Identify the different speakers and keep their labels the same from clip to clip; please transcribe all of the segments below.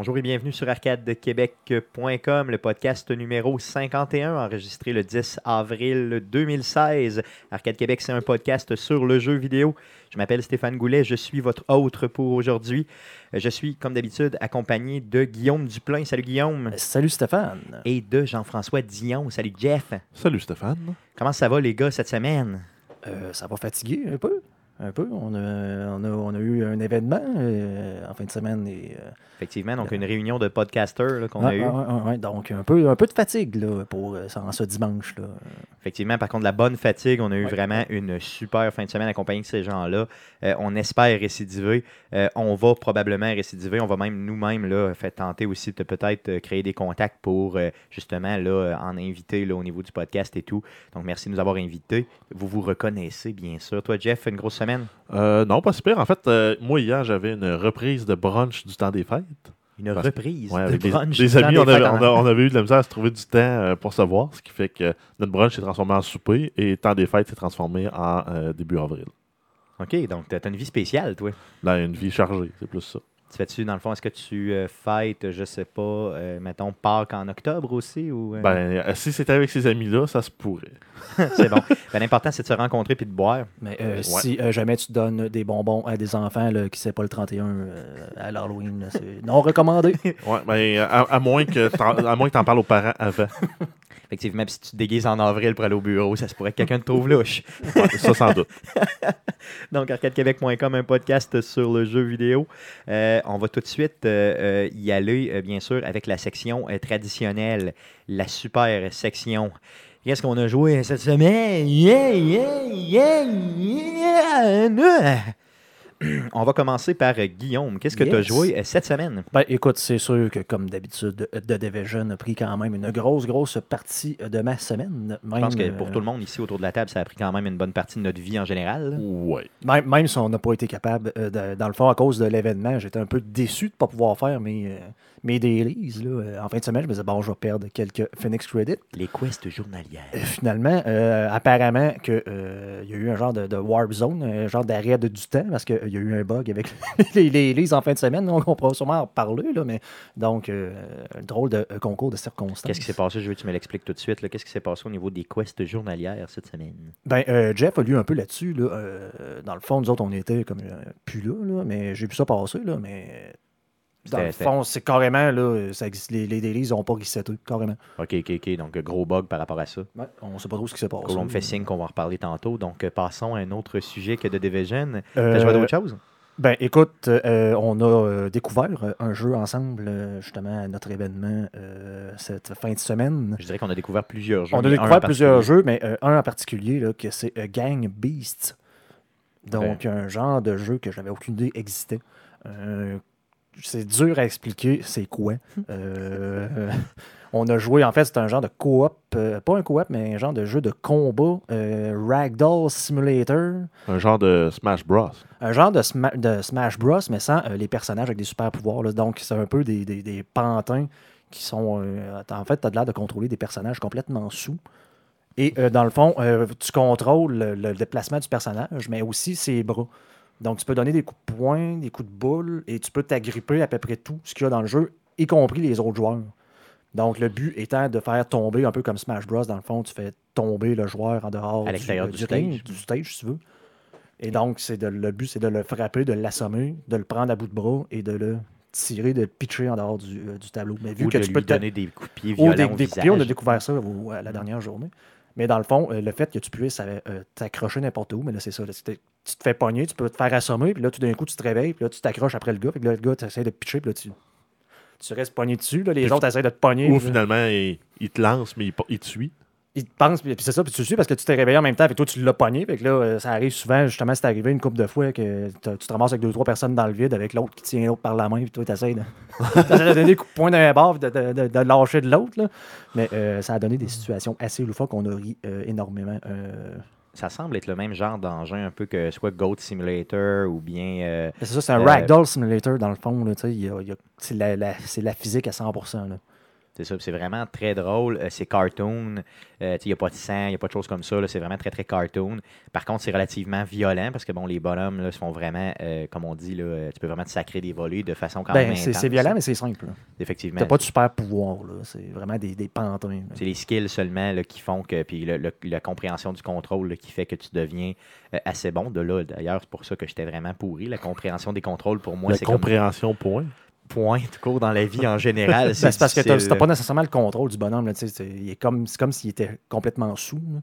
Speaker 1: Bonjour et bienvenue sur arcadequebec.com, le podcast numéro 51, enregistré le 10 avril 2016. Arcade Québec, c'est un podcast sur le jeu vidéo. Je m'appelle Stéphane Goulet, je suis votre hôte pour aujourd'hui. Je suis, comme d'habitude, accompagné de Guillaume Duplain. Salut Guillaume.
Speaker 2: Salut Stéphane.
Speaker 1: Et de Jean-François Dion. Salut Jeff.
Speaker 3: Salut Stéphane.
Speaker 1: Comment ça va les gars cette semaine?
Speaker 2: Euh, ça va fatiguer un peu. Un peu. On a, on a, on a eu un événement euh, en fin de semaine et euh,
Speaker 1: Effectivement, donc une réunion de podcasters qu'on a
Speaker 2: ouais,
Speaker 1: eue.
Speaker 2: ouais, donc un peu, un peu de fatigue là, pour euh, ce dimanche. Là.
Speaker 1: Effectivement, par contre, la bonne fatigue, on a eu vraiment une super fin de semaine accompagnée de ces gens-là. Euh, on espère récidiver. Euh, on va probablement récidiver. On va même nous-mêmes là, tenter aussi de peut-être euh, créer des contacts pour euh, justement là, euh, en inviter là, au niveau du podcast et tout. Donc, merci de nous avoir invités. Vous vous reconnaissez, bien sûr. Toi, Jeff, une grosse semaine?
Speaker 3: Euh, non, pas super. En fait, euh, moi, hier, j'avais une reprise de brunch du temps des fêtes.
Speaker 1: Une
Speaker 3: Parce-
Speaker 1: reprise
Speaker 3: Ouais,
Speaker 1: de
Speaker 3: avec des,
Speaker 1: brunch
Speaker 3: des
Speaker 1: du temps
Speaker 3: amis,
Speaker 1: des
Speaker 3: on avait,
Speaker 1: fêtes en-
Speaker 3: on, a- on avait eu de la misère à se trouver du temps euh, pour se voir, ce qui fait que notre brunch s'est transformé en souper et temps des fêtes s'est transformé en euh, début avril.
Speaker 1: OK, donc tu as une vie spéciale, toi.
Speaker 3: Là, une vie chargée, c'est plus ça.
Speaker 1: Tu fais-tu, dans le fond, est-ce que tu euh, fêtes, je sais pas, euh, mettons, Pâques en octobre aussi? ou euh,
Speaker 3: Ben, si c'était avec ces amis-là, ça se pourrait.
Speaker 1: c'est bon. Ben, L'important, c'est de se rencontrer puis de boire.
Speaker 2: Mais euh,
Speaker 3: Ouais.
Speaker 2: si euh, jamais tu donnes des bonbons à des enfants là, qui ne sait pas le 31 euh, à l'Halloween, là, c'est non recommandé.
Speaker 3: Ouais, ben, à, à moins que t'en, à moins que t'en parles aux parents avant.
Speaker 1: Effectivement, puis si tu te déguises en avril pour aller au bureau, ça se pourrait que quelqu'un te trouve louche.
Speaker 3: Ouais, ça, sans doute.
Speaker 1: Donc, arcadequebec.com, un podcast sur le jeu vidéo. Euh, on va tout de suite euh, euh, y aller, euh, bien sûr, avec la section euh, traditionnelle, la super section. Qu'est-ce qu'on a joué cette semaine? Yeah, yeah, yeah, yeah. On va commencer par euh, Guillaume. Qu'est-ce que tu as joué euh, cette semaine?
Speaker 2: Ben, écoute, c'est sûr que, comme d'habitude, The Division a pris quand même une grosse, grosse partie de ma semaine.
Speaker 1: Je pense que pour tout le monde ici autour de la table, ça a pris quand même une bonne partie de notre vie en général.
Speaker 3: Ouais.
Speaker 2: Même, même si on n'a pas été capable, euh, de- dans le fond, à cause de l'événement, j'étais un peu déçu de ne pas pouvoir faire mes, euh, mes dailies. Là. Euh, En fin de semaine, je me disais, bon, je vais perdre quelques Phoenix Credit.
Speaker 1: Les quests journalières.
Speaker 2: Euh, finalement, euh, apparemment, que, euh, il y a eu un genre de, de warp zone, un genre d'arrêt de, du temps, parce qu'il y a eu un bug avec les, dailies en fin de semaine. Donc, on pourra sûrement en parler, là, mais donc, un drôle de concours de circonstances.
Speaker 1: Qu'est-ce qui s'est passé? Je veux que tu me l'expliques tout de suite. Qu'est-ce qui s'est passé au niveau des quests journalières cette semaine?
Speaker 2: Ben, euh, Jeff a lu un peu là-dessus. Là, dans le fond, nous autres, on était comme plus là, là, mais j'ai vu ça passer, là, mais dans le fond, c'est carrément, là, ça existe, les, les dailies n'ont pas reseté, carrément.
Speaker 1: OK, OK, OK. Donc, gros bug par rapport à ça.
Speaker 2: Ouais, on sait pas trop ce qui s'est passé.
Speaker 1: Cool, on me fait signe qu'on va en reparler tantôt. Donc, euh, passons à un autre sujet que de Division. T'as
Speaker 2: Euh,
Speaker 1: joué à d'autres choses?
Speaker 2: Ben, écoute, euh, on a euh, découvert un jeu ensemble, justement, à notre événement cette fin de semaine.
Speaker 1: Je dirais qu'on a découvert plusieurs jeux.
Speaker 2: On a découvert plusieurs jeux, mais un en particulier, là, que c'est Gang Beasts. Donc, un genre de jeu que j'avais aucune idée existait. Euh, c'est dur à expliquer c'est quoi. Euh, on a joué, en fait, c'est un genre de coop, euh, pas un coop, mais un genre de jeu de combat, euh, Ragdoll Simulator.
Speaker 3: Un genre de Smash Bros.
Speaker 2: Un genre de, Sma- de Smash Bros, mais sans euh, les personnages avec des super pouvoirs. là. Donc, c'est un peu des, des- des pantins qui sont. euh, en fait, tu as l'air de contrôler des personnages complètement sous. Et euh, dans le fond, euh, tu contrôles le, le déplacement du personnage, mais aussi ses bras. Donc, tu peux donner des coups de poing, des coups de boule, et tu peux t'agripper à peu près tout ce qu'il y a dans le jeu, y compris les autres joueurs. Donc, le but étant de faire tomber, un peu comme Smash Bros, dans le fond, tu fais tomber le joueur en dehors
Speaker 1: À du
Speaker 2: ring,
Speaker 1: stage.
Speaker 2: du stage, si tu veux. Et donc, c'est de, le but, c'est de le frapper, de l'assommer, de le prendre à bout de bras et de le tirer, de le pitcher en dehors du, euh, du tableau. Mais vu
Speaker 1: Ou
Speaker 2: que
Speaker 1: de
Speaker 2: tu
Speaker 1: lui
Speaker 2: peux te-
Speaker 1: donner des coups de pied
Speaker 2: ou
Speaker 1: violents
Speaker 2: des,
Speaker 1: au
Speaker 2: des coups de pied, on a découvert ça la dernière journée. Mais dans le fond, euh, le fait que tu puisses euh, t'accrocher n'importe où, mais là, c'est ça. là, tu te fais pogner, tu peux te faire assommer, puis là, tout d'un coup, tu te réveilles, puis là, tu t'accroches après le gars, puis là, le gars, tu essaies de pitcher, puis là, tu, tu restes pogné dessus. Là, les
Speaker 3: Puis
Speaker 2: autres essaient de te pogner.
Speaker 3: Ou
Speaker 2: puis là,
Speaker 3: finalement, il, il te lance, mais il, il te suit.
Speaker 2: ils te pensent, puis puis c'est ça, puis tu le suis parce que tu t'es réveillé en même temps, puis toi, tu l'as pogné. Que là, euh, ça arrive souvent, justement, c'est arrivé une couple de fois que tu te ramasses avec deux, trois personnes dans le vide, avec l'autre qui tient l'autre par la main, puis toi, tu essaies de, donner des coups de poing d'un bord, puis de, de- de- de lâcher de l'autre. là. Mais euh, ça a donné des situations assez loufoques qu'on a ri euh, énormément. euh.
Speaker 1: Ça semble être le même genre d'engin un peu que soit Goat Simulator ou bien... euh,
Speaker 2: C'est ça, c'est un
Speaker 1: Euh,
Speaker 2: ragdoll simulator dans le fond. c'est la, la physique à 100%. Là.
Speaker 1: C'est ça, c'est vraiment très drôle. Euh, c'est cartoon. Euh, il n'y a pas de sang, il n'y a pas de choses comme ça. là. C'est vraiment très, très cartoon. Par contre, c'est relativement violent parce que bon, les bonhommes là, se font vraiment, euh, comme on dit, là, tu peux vraiment te sacrer des volets de façon quand même
Speaker 2: Ben, c'est
Speaker 1: intense.
Speaker 2: c'est violent, mais c'est simple. là.
Speaker 1: Effectivement.
Speaker 2: T'as pas de super pouvoir. là. C'est vraiment des, des pantins.
Speaker 1: C'est les skills seulement là, qui font que. Puis le- le- la compréhension du contrôle là, qui fait que tu deviens euh, assez bon. De là, d'ailleurs, c'est pour ça que j'étais vraiment pourri. La compréhension des contrôles, pour moi,
Speaker 3: La
Speaker 1: c'est comme
Speaker 3: compréhension, point.
Speaker 1: Point tout court dans la vie en général.
Speaker 2: Ben, c'est parce que t'as
Speaker 1: difficile.
Speaker 2: t'as pas nécessairement le contrôle du bonhomme. là, tu sais, c'est il est comme, c'est comme s'il était complètement sous. là.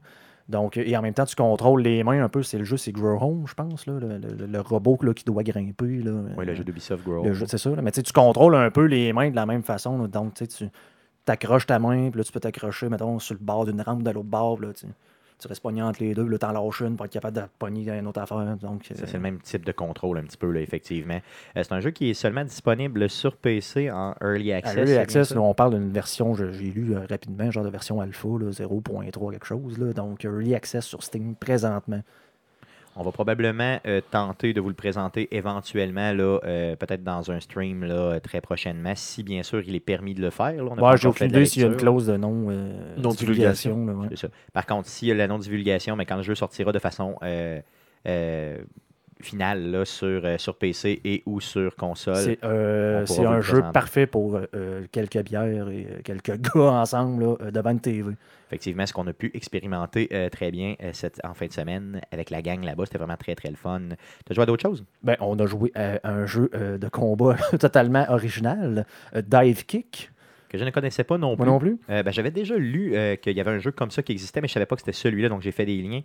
Speaker 2: Donc, et en même temps, tu contrôles les mains un peu. C'est le jeu, c'est Grow Home, je pense, là, le, le- le robot là, qui doit grimper. Là,
Speaker 1: Oui, le jeu d'Ubisoft Grow.
Speaker 2: Jeu, c'est ça. Mais tu sais, tu contrôles un peu les mains de la même façon. Donc, tu sais, tu t'accroches ta main, puis là, tu peux t'accrocher, mettons, sur le bord d'une rampe de l'autre bord. Là, tu, tu restes pogné entre les deux, là, t'en lâches une pour être capable de pogner une autre affaire. Donc,
Speaker 1: Ça,
Speaker 2: euh,
Speaker 1: c'est le même type de contrôle, un petit peu, là, effectivement. Euh, c'est un jeu qui est seulement disponible sur PC en Early
Speaker 2: à
Speaker 1: Access.
Speaker 2: Early Access, là, on parle d'une version, j'ai lu euh, rapidement, genre de version alpha, là, 0.3 quelque chose. Là, donc, Early Access sur Steam présentement.
Speaker 1: On va probablement euh, tenter de vous le présenter éventuellement, là, euh, peut-être dans un stream là, euh, très prochainement, si bien sûr il est permis de le faire. là. On
Speaker 2: Ouais, j'ai aucune idée s'il y a une clause de non, euh,
Speaker 3: Non-divulgation.
Speaker 2: divulgation, là, ouais.
Speaker 1: C'est ça. Par contre, s'il y a la non-divulgation, mais quand le jeu sortira de façon euh, euh, finale là, sur, euh, sur PC et ou sur console,
Speaker 2: C'est euh, un jeu parfait pour euh, quelques bières et quelques gars ensemble là, devant une TV.
Speaker 1: effectivement, ce qu'on a pu expérimenter très bien cette, en fin de semaine avec la gang là-bas, c'était vraiment très très le fun. Tu as joué à d'autres choses?
Speaker 2: Ben, on a joué à un jeu de combat totalement original, Dive Kick.
Speaker 1: Que je ne connaissais pas non plus.
Speaker 2: Moi non plus.
Speaker 1: Euh, ben, J'avais déjà lu euh, qu'il y avait un jeu comme ça qui existait, mais je ne savais pas que c'était celui-là, donc j'ai fait des liens.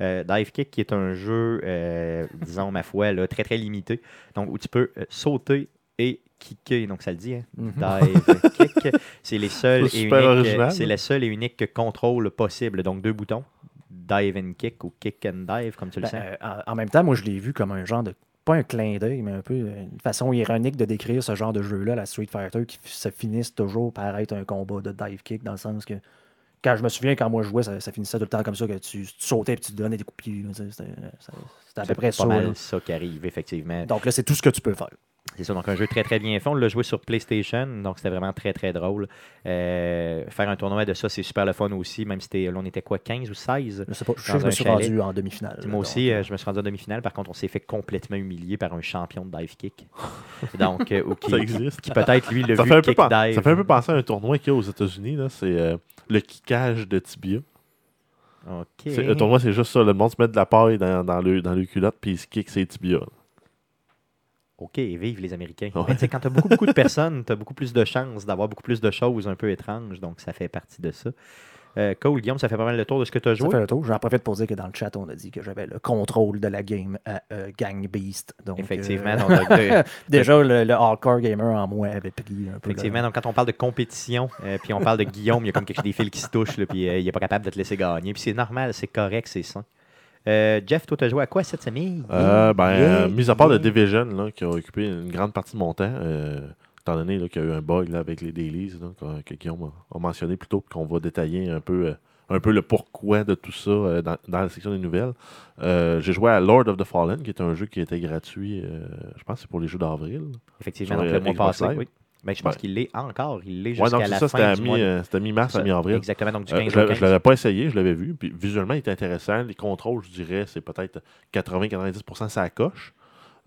Speaker 1: Euh, Dive Kick, qui est un jeu, euh, disons, ma foi, là, très très limité, donc où tu peux euh, sauter et kicker, donc ça le dit, hein?
Speaker 2: Mhm.
Speaker 1: Dive Kick. C'est les seuls
Speaker 3: C'est
Speaker 1: et
Speaker 3: super
Speaker 1: uniques,
Speaker 3: original,
Speaker 1: c'est le seul et unique contrôle possible, donc deux boutons. Dive and kick ou kick and dive, comme tu le
Speaker 2: Ben,
Speaker 1: sens?
Speaker 2: euh, en, en même temps, moi, je l'ai vu comme un genre de. Pas un clin d'œil, mais un peu euh, une façon ironique de décrire ce genre de jeu-là, la Street Fighter, qui se finisse toujours par être un combat de dive kick, dans le sens que. Quand je me souviens, quand moi je jouais, ça, ça finissait tout le temps comme ça, que tu, tu sautais et tu te donnais des coups de pied. sais, C'était à peu près
Speaker 1: pas
Speaker 2: ça.
Speaker 1: mal
Speaker 2: là.
Speaker 1: ça qui arrive, effectivement.
Speaker 2: Donc là, c'est tout ce que tu peux faire.
Speaker 1: C'est ça, donc un jeu très très bien fait. On l'a joué sur PlayStation, donc c'était vraiment très très drôle. Euh, faire un tournoi de ça, c'est super le fun aussi, même si c'était- là, on était quoi, 15 ou 16
Speaker 2: Je sais pas, je me suis
Speaker 1: chalet.
Speaker 2: rendu en demi-finale.
Speaker 1: Moi aussi, euh, je me suis rendu en demi-finale. Par contre, on s'est fait complètement humilier par un champion de dive kick. Donc, euh, ou qui,
Speaker 3: Ça existe.
Speaker 1: qui peut-être lui le
Speaker 3: Ça
Speaker 1: vu
Speaker 3: fait, un peu
Speaker 1: kick
Speaker 3: pen-
Speaker 1: dive.
Speaker 3: ça fait un peu penser à un tournoi qu'il y a aux États-Unis. là, C'est euh, le kickage de tibia.
Speaker 1: Ok.
Speaker 3: C'est- Le tournoi, c'est juste ça. Le monde se met de la paille dans, dans, le, dans le culotte puis il se kick ses tibias.
Speaker 1: Ok, vive les Américains.
Speaker 3: Ouais.
Speaker 1: Mais quand tu as beaucoup, beaucoup de personnes, tu as beaucoup plus de chances d'avoir beaucoup plus de choses un peu étranges. Donc, ça fait partie de ça. Euh, Cole, Guillaume, ça fait pas mal le tour de ce que tu as
Speaker 2: Ça
Speaker 1: joué?
Speaker 2: fait le tour. J'en profite pour dire que dans le chat, on a dit que j'avais le contrôle de la game à euh, Gang Beast. Donc,
Speaker 1: Effectivement.
Speaker 2: euh,
Speaker 1: donc, de-
Speaker 2: déjà, le, le hardcore gamer en moi avait pris un peu.
Speaker 1: Effectivement, donc quand on parle de compétition, euh, puis on parle de Guillaume, il y a comme quelque chose des fils qui se touchent, là, puis euh, il n'est pas capable de te laisser gagner. Puis c'est normal, c'est correct, c'est sain. Euh, Jeff, toi, tu as joué à quoi cette semaine?
Speaker 3: Euh, ben,
Speaker 1: Yeah,
Speaker 3: euh, mis à part
Speaker 1: yeah.
Speaker 3: le Division, là, qui a occupé une grande partie de mon temps, euh, étant donné qu'il y a eu un bug là, avec les dailies là, que, Guillaume a, mentionné plus tôt, qu'on va détailler un peu, un peu le pourquoi de tout ça dans, dans la section des nouvelles. J'ai joué à Lord of the Fallen, qui est un jeu qui était gratuit, je pense que c'est pour les jeux d'avril.
Speaker 1: Effectivement, donc le mois passé, oui. Ben, je pense
Speaker 3: Ouais.
Speaker 1: qu'il l'est encore. Il l'est
Speaker 3: Ouais,
Speaker 1: jusqu'à
Speaker 3: donc
Speaker 1: la
Speaker 3: ça, c'était
Speaker 1: fin de-
Speaker 3: euh, c'était mi-mars à mi-avril.
Speaker 1: Exactement, donc du
Speaker 3: Euh,
Speaker 1: 15
Speaker 3: je
Speaker 1: au
Speaker 3: ne
Speaker 1: 15.
Speaker 3: l'avais pas essayé, je l'avais vu. Puis visuellement, il est intéressant. Les contrôles, je dirais, c'est peut-être 80-90% ça coche.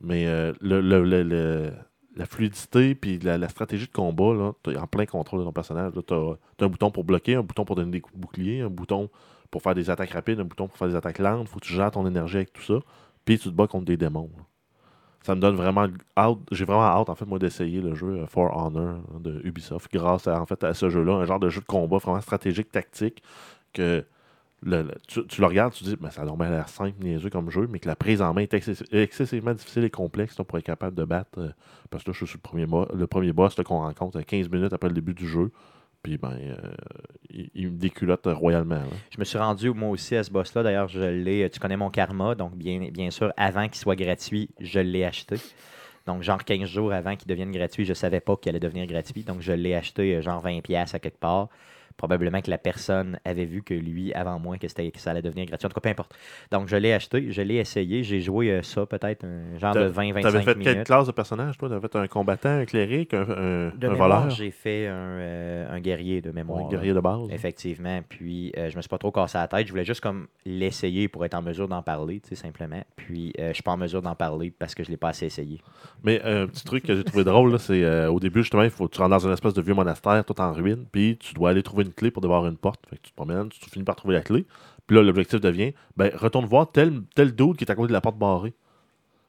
Speaker 3: Mais euh, le, le- le- le- la fluidité puis la, la stratégie de combat, là, t'es en plein contrôle de ton personnage. Tu as, un bouton pour bloquer, un bouton pour donner des coups de bouclier, un bouton pour faire des attaques rapides, un bouton pour faire des attaques lentes. faut que tu gères ton énergie avec tout ça. Puis tu te bats contre des démons. là. Ça me donne vraiment hâte. J'ai vraiment hâte, en fait, moi, d'essayer le jeu euh, For Honor hein, de Ubisoft grâce à, en fait, à ce jeu-là. Un genre de jeu de combat vraiment stratégique, tactique, que le- tu, tu le regardes, tu te dis, ben, ça a normalement l'air simple, niaiseux comme jeu, mais que la prise en main est excessi- excessivement difficile et complexe pour être capable de battre. euh, parce que là, je suis sur le premier, le premier boss qu'on rencontre à 15 minutes après le début du jeu. Puis, ben, euh, il, me déculotte royalement.
Speaker 1: Je me suis rendu moi aussi à ce boss-là. D'ailleurs, je l'ai. Tu connais mon karma, donc bien, bien sûr, avant qu'il soit gratuit, je l'ai acheté. Donc, genre 15 jours avant qu'il devienne gratuit, je ne savais pas qu'il allait devenir gratuit. Donc, je l'ai acheté euh, genre 20$ à quelque part. Probablement que la personne avait vu que lui, avant moi, que, que ça allait devenir gratuit. En tout cas, peu importe. Donc, je l'ai acheté, je l'ai essayé. J'ai joué euh, ça peut-être un genre de 20-25
Speaker 3: T'avais fait
Speaker 1: minutes.
Speaker 3: quelle classe de personnage, toi? T'avais fait un combattant, un cléric, un, un,
Speaker 1: De
Speaker 3: un
Speaker 1: mémoire,
Speaker 3: voleur?
Speaker 1: j'ai fait un, euh, un guerrier de mémoire.
Speaker 3: Un
Speaker 1: là.
Speaker 3: guerrier de base.
Speaker 1: Effectivement. Puis, euh, je me suis pas trop cassé la tête. Je voulais juste comme l'essayer pour être en mesure d'en parler, tu sais, simplement. Puis, euh, je suis pas en mesure d'en parler parce que je l'ai pas assez essayé.
Speaker 3: Mais euh, un petit truc que j'ai trouvé drôle, c'est au début, justement, il faut tu rentres dans une espèce de vieux monastère tout en ruine, puis tu dois aller trouver une clé pour débarrer une porte. Fait que tu te promènes, tu finis par trouver la clé. Puis là, l'objectif devient, ben, retourne voir tel, tel dude qui est à côté de la porte barrée.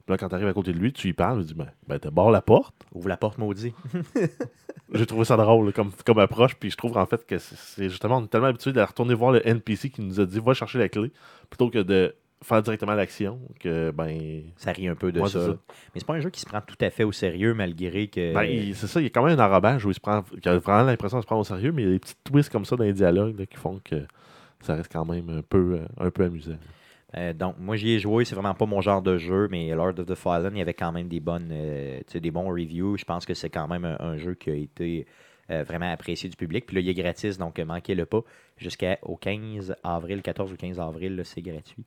Speaker 3: Puis là, quand tu arrives à côté de lui, tu lui parles, tu dis, ben, ben t'as barre la porte.
Speaker 1: Ouvre la porte, maudit.
Speaker 3: J'ai trouvé ça drôle comme, comme approche, puis je trouve en fait que c'est- c'est justement, on est tellement habitué de retourner voir le NPC qui nous a dit, va chercher la clé, plutôt que de faire directement l'action, que, ben,
Speaker 1: Ça rit un peu de
Speaker 3: Ouais,
Speaker 1: ça.
Speaker 3: ça.
Speaker 1: Mais c'est pas un jeu qui se prend tout à fait au sérieux, malgré que.
Speaker 3: Ben, il- c'est ça, il y a quand même un enrobage où il se prend, qui a vraiment l'impression de se prendre au sérieux, mais il y a des petits twists comme ça dans les dialogues là, qui font que ça reste quand même un peu, euh, un peu amusant.
Speaker 1: Euh, donc, moi, j'y ai joué. C'est vraiment pas mon genre de jeu, mais Lord of the Fallen, il y avait quand même des bonnes, euh, des bons reviews. Je pense que c'est quand même un, un jeu qui a été euh, vraiment apprécié du public. Puis là, il est gratis, donc manquez-le pas. Jusqu'au 15 avril, 14 ou 15 avril, c'est gratuit.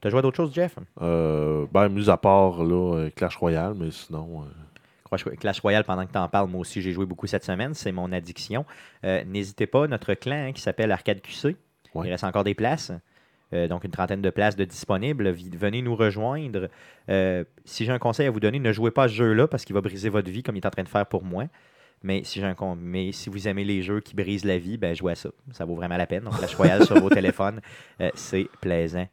Speaker 1: T'as joué à d'autres choses, Jeff?
Speaker 3: Euh, ben, mis à part là, euh, Clash Royale, mais sinon. euh,
Speaker 1: Clash- Royale, pendant que tu en parles, moi aussi, j'ai joué beaucoup cette semaine. C'est mon addiction. Euh, N'hésitez pas, notre clan hein, qui s'appelle Arcade QC,
Speaker 3: Ouais.
Speaker 1: il reste encore des places. Euh, donc, une trentaine de places de disponibles. Venez nous rejoindre. Euh, si j'ai un conseil à vous donner, ne jouez pas à ce jeu-là parce qu'il va briser votre vie comme il est en train de faire pour moi. Mais si, un con- mais si vous aimez les jeux qui brisent la vie, ben jouez à ça. Ça vaut vraiment la peine. Donc, Clash Royale sur vos téléphones, c'est plaisant.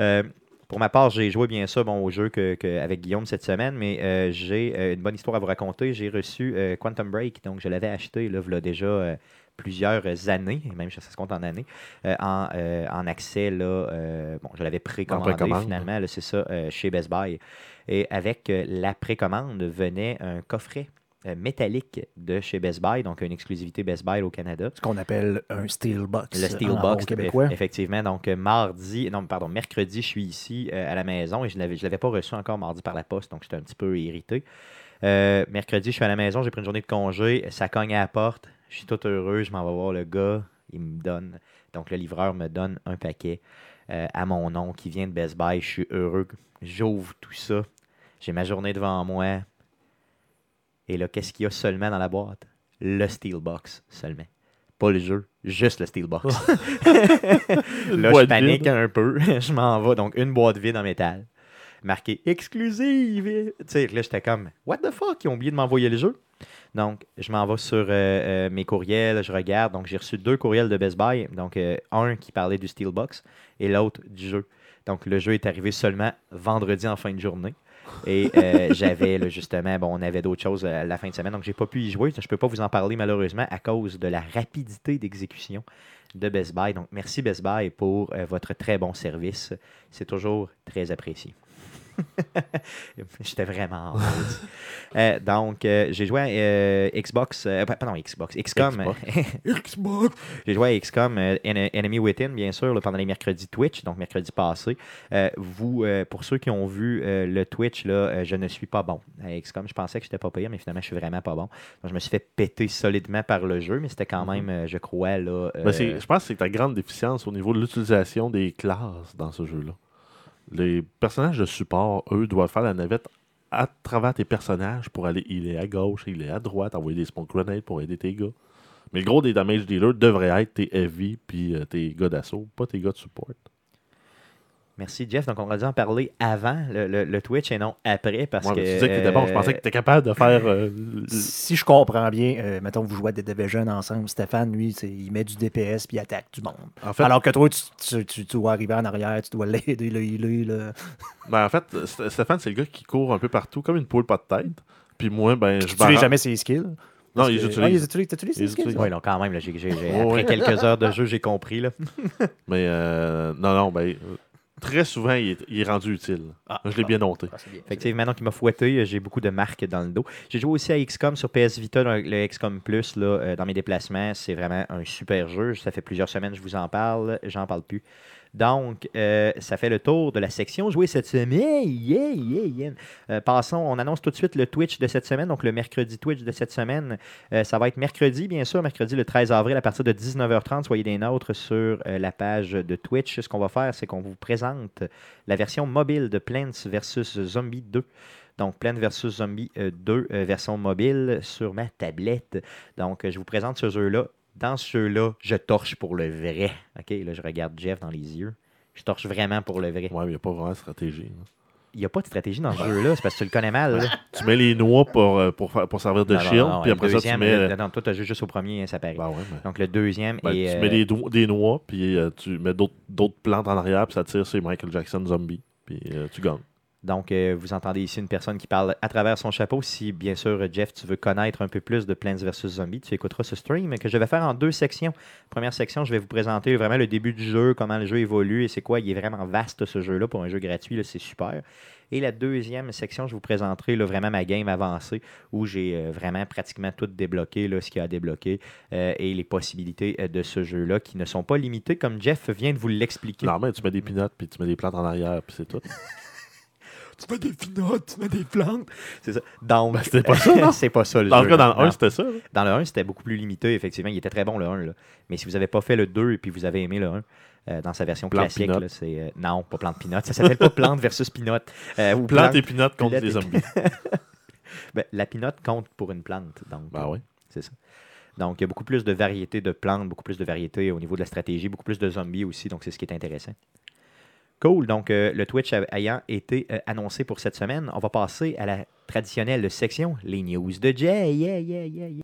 Speaker 1: Euh, pour ma part, j'ai joué bien sûr bon, au jeu que, que- avec Guillaume cette semaine, mais euh, j'ai euh, une bonne histoire à vous raconter. J'ai reçu euh, Quantum Break, donc je l'avais acheté là, déjà plusieurs années, même ça se compte en années, euh, en, euh, en accès. Là, euh, bon, je l'avais précommandé
Speaker 3: précommande.
Speaker 1: finalement, c'est ça, chez Best Buy. Et avec la précommande venait un coffret euh, métallique de chez Best Buy, donc une exclusivité Best Buy au Canada.
Speaker 2: Ce qu'on appelle un Steelbox.
Speaker 1: Le
Speaker 2: en
Speaker 1: Steelbox,
Speaker 2: bon québécois.
Speaker 1: eff- effectivement. Donc, euh, mardi, non, pardon, mercredi, je suis ici euh, à la maison et je ne l'avais pas reçu encore mardi par la poste, donc j'étais un petit peu irrité. Euh, mercredi, je suis à la maison, j'ai pris une journée de congé, ça cogne à la porte, je suis tout heureux, je m'en vais voir le gars, il me donne, donc le livreur me donne un paquet euh, à mon nom qui vient de Best Buy, je suis heureux, j'ouvre tout ça, j'ai ma journée devant moi, et là, qu'est-ce qu'il y a seulement dans la boîte? Le Steelbox seulement. Pas le jeu, juste le Steelbox. là, je panique
Speaker 3: vide.
Speaker 1: un peu. je m'en vais. Donc, une boîte vide en métal. Marqué exclusive. Tu sais, là, j'étais comme, what the fuck? Ils ont oublié de m'envoyer le jeu. Donc, je m'en vais sur euh, euh, mes courriels, je regarde. Donc, j'ai reçu deux courriels de Best Buy. Donc, euh, un qui parlait du Steelbox et l'autre du jeu. Donc, le jeu est arrivé seulement vendredi en fin de journée. Et euh, j'avais justement, bon, on avait d'autres choses à la fin de semaine, donc j'ai pas pu y jouer. Je peux pas vous en parler malheureusement à cause de la rapidité d'exécution de Best Buy. Donc merci Best Buy pour euh, votre très bon service. C'est toujours très apprécié. J'étais vraiment en. Euh, donc, euh, j'ai joué à euh, Xbox, pardon, Xbox, XCOM.
Speaker 3: Xbox.
Speaker 1: J'ai joué à XCOM En- Enemy Within, bien sûr, là, pendant les mercredis Twitch, donc mercredi passé. Vous, pour ceux qui ont vu le Twitch, là, je ne suis pas bon à XCOM. Je pensais que j'étais pas payé, mais finalement, je suis vraiment pas bon. Donc, je me suis fait péter solidement par le jeu, mais c'était quand
Speaker 3: Mhm.
Speaker 1: même, je crois, là.
Speaker 3: Ben, je pense que c'est ta grande déficience au niveau de l'utilisation des classes dans ce jeu-là. Les personnages de support, eux, doivent faire la navette à travers tes personnages pour aller il est à gauche, il est à droite, envoyer des smoke grenades pour aider tes gars. Mais le gros des damage dealers devrait être tes heavy puis euh, tes gars d'assaut, pas tes gars de support.
Speaker 1: Merci, Jeff. Donc, on aurait dû en parler avant le, le- le Twitch et non après, parce
Speaker 3: Moi,
Speaker 1: que.
Speaker 3: tu disais que t'étais bon, je pensais que
Speaker 1: euh,
Speaker 3: t'étais capable de faire. euh,
Speaker 2: Si je comprends bien, euh, mettons que vous jouez à des Division ensemble, Stéphane, lui, il met du DPS puis il attaque du monde.
Speaker 3: en fait,
Speaker 2: Alors que toi, tu, tu- tu- tu dois arriver en arrière, tu dois l'aider, le healer. le-
Speaker 3: ben, en fait, St- Stéphane, c'est le gars qui court un peu partout comme une poule pas de tête. Puis moi, ben, je
Speaker 2: Tu n'utilises jamais ses skills?
Speaker 3: Non, ils utilisent.
Speaker 2: Ah, ils utilisent. T'utilises
Speaker 3: Ils
Speaker 2: ses skills?
Speaker 3: utilisent.
Speaker 1: Oui, non, quand même, là, j'ai, j'ai- j'ai-
Speaker 3: Ouais,
Speaker 1: après
Speaker 3: ouais.
Speaker 1: quelques heures de jeu, j'ai compris. Là.
Speaker 3: Mais euh, non, non, ben, euh, très souvent, il est, il est rendu utile.
Speaker 2: Ah,
Speaker 3: je l'ai bien noté.
Speaker 2: Ah, bien.
Speaker 1: Effectivement, donc il m'a fouetté. J'ai beaucoup de marques dans le dos. J'ai joué aussi à XCOM sur PS Vita, dans le XCOM Plus, là, euh, dans mes déplacements. C'est vraiment un super jeu. Ça fait plusieurs semaines que je vous en parle. J'en parle plus. Donc, euh, ça fait le tour de la section jouée cette semaine. Euh, passons, on annonce tout de suite le Twitch de cette semaine, donc le mercredi Twitch de cette semaine. Euh, ça va être mercredi, bien sûr, mercredi le 13 avril à partir de 19h30. Soyez des nôtres sur la page de Twitch. Ce qu'on va faire, c'est qu'on vous présente la version mobile de Plants vs Zombie 2. Donc, Plants vs Zombie euh, 2, euh, version mobile sur ma tablette. Donc, je vous présente ce jeu-là. Dans ce jeu-là, je torche pour le vrai. OK, là, je regarde Jeff dans les yeux. Je torche vraiment pour le vrai.
Speaker 3: Ouais, mais il n'y a pas vraiment de stratégie. hein.
Speaker 1: Il n'y a pas de stratégie dans ce jeu-là, c'est parce que tu le connais mal. là.
Speaker 3: Tu mets les noix pour, euh, pour, pour servir de
Speaker 1: Non,
Speaker 3: shield,
Speaker 1: non,
Speaker 3: puis après ça, tu mets.
Speaker 1: le- non, toi, tu as joué juste au premier, hein, ça paraît.
Speaker 3: Ben ouais, mais-
Speaker 1: Donc, le deuxième
Speaker 3: ben,
Speaker 1: et.
Speaker 3: tu
Speaker 1: euh,
Speaker 3: mets des, noix, puis euh, tu mets d'autres plantes en arrière, puis ça tire sur Michael Jackson zombie, puis euh, tu gagnes.
Speaker 1: Donc, euh, vous entendez ici une personne qui parle à travers son chapeau. Si, bien sûr, Jeff, tu veux connaître un peu plus de Plants vs. Zombies, tu écouteras ce stream que je vais faire en deux sections. Première section, je vais vous présenter vraiment le début du jeu, comment le jeu évolue et c'est quoi. Il est vraiment vaste, ce jeu-là, pour un jeu gratuit. C'est super. Et la deuxième section, je vous présenterai là, vraiment ma game avancée où j'ai euh, vraiment pratiquement tout débloqué, là, ce qu'il y a à débloquer euh, et les possibilités euh, de ce jeu-là qui ne sont pas limitées, comme Jeff vient de vous l'expliquer.
Speaker 3: Mais tu mets des peanuts, puis tu mets des plantes en arrière, puis c'est tout.
Speaker 1: Tu mets des pinottes, tu mets des plantes. C'est ça. Donc,
Speaker 3: Ben, c'était pas ça, non?
Speaker 1: c'est pas ça le
Speaker 3: Dans
Speaker 1: jeu.
Speaker 3: cas, dans le
Speaker 1: Non.
Speaker 3: 1, c'était ça. là.
Speaker 1: Dans le 1, c'était beaucoup plus limité, effectivement. Il était très bon, le 1. là. Mais si vous n'avez pas fait le 2 et puis vous avez aimé le 1, euh, dans sa version
Speaker 3: Plante
Speaker 1: classique, là, c'est. euh, non, pas plante pinot. Ça s'appelle pas plante versus pinot. Euh, plante-
Speaker 3: et peanuts contre les zombies.
Speaker 1: Ben, la pinotte compte pour une plante. Donc,
Speaker 3: Ben
Speaker 1: euh,
Speaker 3: ouais.
Speaker 1: c'est ça. Donc, il y a beaucoup plus de variétés de plantes, beaucoup plus de variétés au niveau de la stratégie, beaucoup plus de zombies aussi. Donc, c'est ce qui est intéressant. Cool. Donc, euh, le Twitch ayant été euh, annoncé pour cette semaine, on va passer à la traditionnelle section, les news de Jay. Yeah, yeah, yeah, yeah.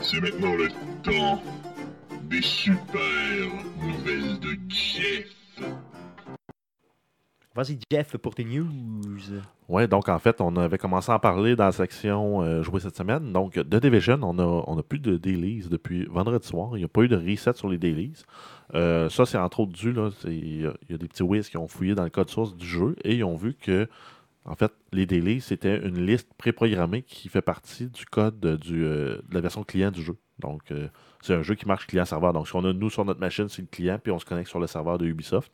Speaker 4: C'est maintenant le temps des super nouvelles de Jeff.
Speaker 1: Vas-y, Jeff, pour tes news.
Speaker 3: Ouais, donc en fait, on avait commencé à en parler dans la section euh, jouée cette semaine. Donc, de Division, on a, on a plus de dailies depuis vendredi soir. Il n'y a pas eu de reset sur les dailies. Euh, ça, c'est entre autres dû. Il y, a- des petits whiz qui ont fouillé dans le code source du jeu et ils ont vu que, en fait, les dailies, c'était une liste préprogrammée qui fait partie du code de, du, euh, de la version client du jeu. Donc, euh, c'est un jeu qui marche client-serveur. Donc, ce qu'on a, nous, sur notre machine, c'est le client, puis on se connecte sur le serveur de Ubisoft.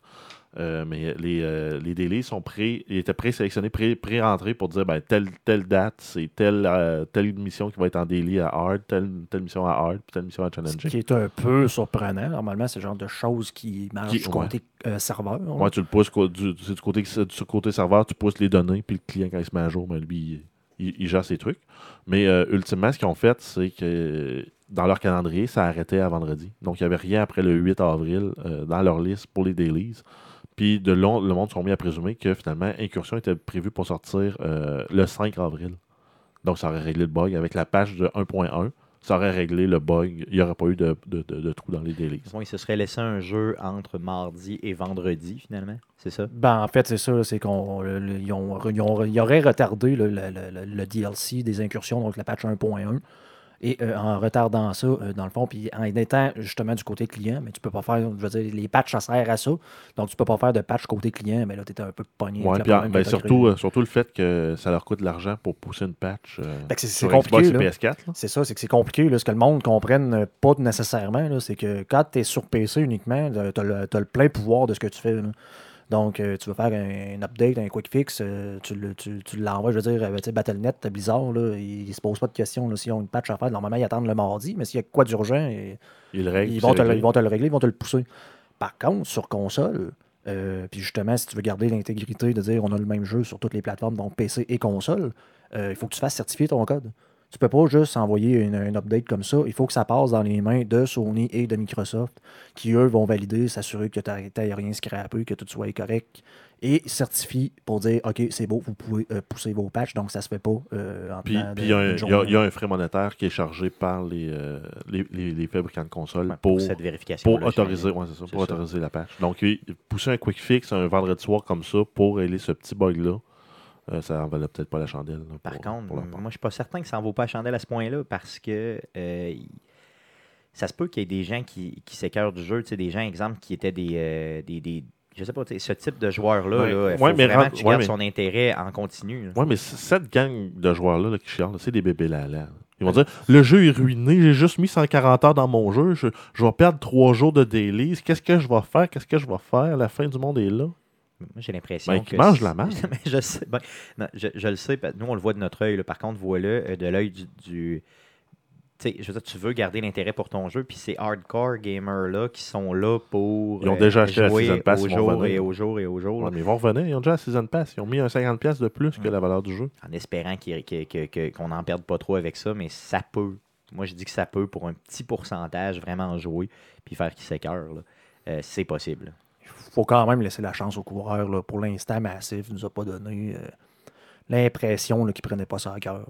Speaker 3: Euh, mais les, euh, les délais sont pré, ils étaient présélectionnés, pré- pré-rentrés pour dire ben, telle, telle date, c'est telle, euh, telle mission qui va être en daily à hard, telle, telle mission à hard, puis telle mission à
Speaker 2: Ce
Speaker 3: challenging.
Speaker 2: qui est un peu surprenant. Normalement, c'est le genre de choses qui marchent
Speaker 3: Qui-
Speaker 2: du côté euh, serveur. hein.
Speaker 3: Ouais, tu le pousses du, c'est du côté, du côté serveur, tu pousses les données, puis le client, quand il se met à jour, ben, lui, il, il gère ses trucs. Mais ultimement, ce qu'ils ont fait, c'est que dans leur calendrier, ça arrêtait à vendredi. Donc, il n'y avait rien après le 8 avril dans leur liste pour les dailies. Puis de long, le monde sont mis à présumer que finalement, Incursion était prévu pour sortir euh, le 5 avril. Donc, ça aurait réglé le bug. Avec la patch de 1.1, ça aurait réglé le bug. Il n'y aurait pas eu de, de, de- de trou dans les dailies.
Speaker 1: Bon, il se serait laissé un jeu entre mardi et vendredi, finalement. C'est ça?
Speaker 2: Ben, en fait, c'est ça, c'est qu'on ils ont, ils ont- ils auraient retardé le, le- le- le DLC des incursions, donc la patch 1.1. Et euh, en retardant ça, euh, dans le fond, puis en étant justement du côté client, mais tu peux pas faire, je veux dire, les patchs, ça sert à ça. Donc, tu peux pas faire de patch côté client, mais là, tu étais un peu pogné.
Speaker 3: Ouais, puis, ben, surtout, euh, surtout le fait que ça leur coûte de l'argent pour pousser une patch
Speaker 2: c'est- compliqué,
Speaker 3: Xbox et
Speaker 2: là.
Speaker 3: PS4. là.
Speaker 2: C'est ça, c'est que c'est compliqué. Là, ce que le monde ne comprenne pas nécessairement, là, c'est que quand tu es sur PC uniquement, tu as, le plein pouvoir de ce que tu fais. là. Donc, euh, tu veux faire un, un update, un quick fix, euh, tu, le- tu, tu l'envoies, je veux dire, euh, tu sais, BattleNet, Blizzard, là, ils ne se posent pas de questions. S'ils ont une patch à faire, normalement, ils attendent le mardi, mais s'il y a quoi d'urgent,
Speaker 3: Ils
Speaker 2: ils, vont te, le-
Speaker 3: réglé.
Speaker 2: ils vont te le régler, ils vont te le pousser. Par contre, sur console, euh, puis justement, si tu veux garder l'intégrité de dire on a le même jeu sur toutes les plateformes, donc PC et console, euh, il faut que tu fasses certifier ton code. Tu peux pas juste envoyer une, une update comme ça. Il faut que ça passe dans les mains de Sony et de Microsoft, qui eux vont valider, s'assurer que tu n'as rien scrappé, que tout soit correct, et certifie pour dire OK, c'est beau, vous pouvez euh, pousser vos patchs, donc ça se fait pas euh, en
Speaker 3: Puis, il y, a un-
Speaker 2: d'une
Speaker 3: il y a- y un frais monétaire qui est chargé par les, euh, les, les- les fabricants de consoles
Speaker 1: Ouais,
Speaker 3: pour,
Speaker 1: pour cette vérification.
Speaker 3: pour autoriser, ouais, c'est ça, pour
Speaker 1: ça.
Speaker 3: autoriser la patch. Donc, pousser un quick fix un vendredi soir comme ça pour régler ce petit bug-là, euh, ça en valait peut-être pas la chandelle. là,
Speaker 1: Par contre,
Speaker 3: pour
Speaker 1: moi, je suis pas certain que ça en vaut pas la chandelle à ce point-là parce que euh, ça se peut qu'il y ait des gens qui, qui s'écœurent du jeu, tu sais, des gens, exemple, qui étaient des, euh, des, des- je sais pas, ce type de joueur-là,
Speaker 3: Ouais.
Speaker 1: là, il faut
Speaker 3: Ouais, mais
Speaker 1: vraiment
Speaker 3: rend-
Speaker 1: que tu
Speaker 3: ouais,
Speaker 1: gardes
Speaker 3: mais-
Speaker 1: son intérêt en continu.
Speaker 3: Ouais, mais cette gang de joueurs-là là, qui chialent, c'est des bébés là là. Ils vont dire Le jeu est ruiné, j'ai juste mis 140 heures dans mon jeu, je, je vais perdre 3 jours de dailies. Qu'est-ce que je vais faire Qu'est-ce que je vais faire La fin du monde est là?
Speaker 1: Moi, j'ai l'impression
Speaker 3: Ben,
Speaker 1: que.
Speaker 3: qui mange la marde.
Speaker 1: Mais je sais. ben, non, je, je le sais. que Nous, on le voit de notre œil. Par contre, vois-le euh, de l'œil du. du- je veux dire, tu veux garder l'intérêt pour ton jeu, puis ces hardcore gamers-là qui sont là pour
Speaker 3: Ils ont déjà acheté la Season Pass,
Speaker 1: au
Speaker 3: ils vont
Speaker 1: jour et au jour et au jour,
Speaker 3: Ouais, mais ils vont revenir, ils ont déjà la Season Pass. Ils ont mis un 50$ de plus que
Speaker 1: Mm.
Speaker 3: la valeur du jeu.
Speaker 1: en espérant qu'on n'en perde pas trop avec ça, mais ça peut. Moi, je dis que ça peut pour un petit pourcentage vraiment jouer, puis faire qu'il s'écœure. Euh, c'est possible.
Speaker 2: Il faut quand même laisser la chance aux coureurs. là. Pour l'instant, Massif ne nous a pas donné euh, l'impression qu'il ne prenait pas ça à cœur.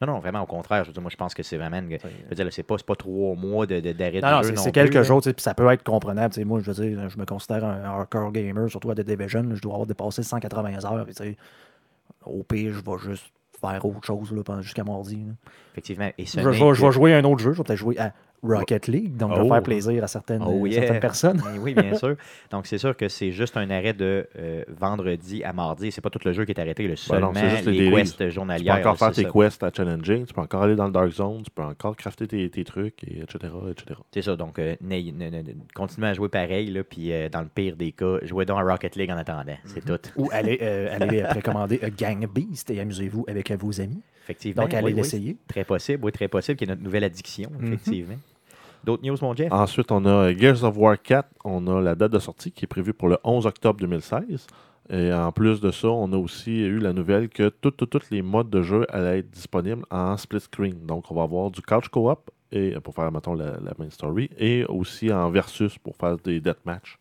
Speaker 1: Non, non, vraiment, au contraire. Je veux dire, moi, je pense que c'est vraiment. une- Je veux dire, c'est pas, trois mois de, de- d'arrêt
Speaker 2: Non,
Speaker 1: de
Speaker 2: non,
Speaker 1: jeu
Speaker 2: c'est
Speaker 1: non
Speaker 2: c'est
Speaker 1: plus,
Speaker 2: quelque
Speaker 1: là.
Speaker 2: sais, puis ça peut être comprenable. Moi, je veux dire, je me considère un hardcore gamer, surtout à The Division. Je dois avoir dépassé 180 heures. Au pire, je vais juste faire autre chose jusqu'à mardi. là.
Speaker 1: Effectivement. Et ce
Speaker 2: Je, je vais jouer à un autre jeu. Je vais peut-être jouer à Rocket League, donc de
Speaker 3: Oh.
Speaker 2: faire plaisir à certaines,
Speaker 1: Oh, yeah.
Speaker 2: certaines personnes.
Speaker 1: Ben oui, bien sûr. Donc, c'est sûr que c'est juste un arrêt de euh, vendredi à mardi. C'est pas tout le jeu qui est arrêté, le
Speaker 3: Ben non,
Speaker 1: seulement
Speaker 3: c'est juste les
Speaker 1: quests
Speaker 3: Tu peux
Speaker 1: journalières.
Speaker 3: encore faire tes
Speaker 1: ça.
Speaker 3: quests à challenging, tu peux encore aller dans le Dark Zone, tu peux encore crafter tes, tes trucs, et etc., etc.
Speaker 1: C'est ça. Donc, euh, n'ayez- ne- ne- ne- continuez à jouer pareil, là, puis euh, dans le pire des cas, jouez donc à Rocket League en attendant. C'est
Speaker 3: Mhm.
Speaker 1: tout.
Speaker 2: Ou allez, euh, allez précommander Gang Beast et amusez-vous avec vos amis.
Speaker 1: Effectivement.
Speaker 2: Donc, allez
Speaker 1: oui, oui.
Speaker 2: l'essayer.
Speaker 1: Très possible, oui, très possible, qui est notre nouvelle addiction,
Speaker 2: Mhm.
Speaker 1: effectivement. D'autres news, mon Jeff?
Speaker 3: Ensuite, on a Gears of War 4. On a la date de sortie qui est prévue pour le 11 octobre 2016. Et en plus de ça, on a aussi eu la nouvelle que tous tout, les modes de jeu allaient être disponibles en split screen. Donc, on va avoir du couch co-op et, euh, pour faire, mettons, la, la main story et aussi en versus pour faire des deathmatch.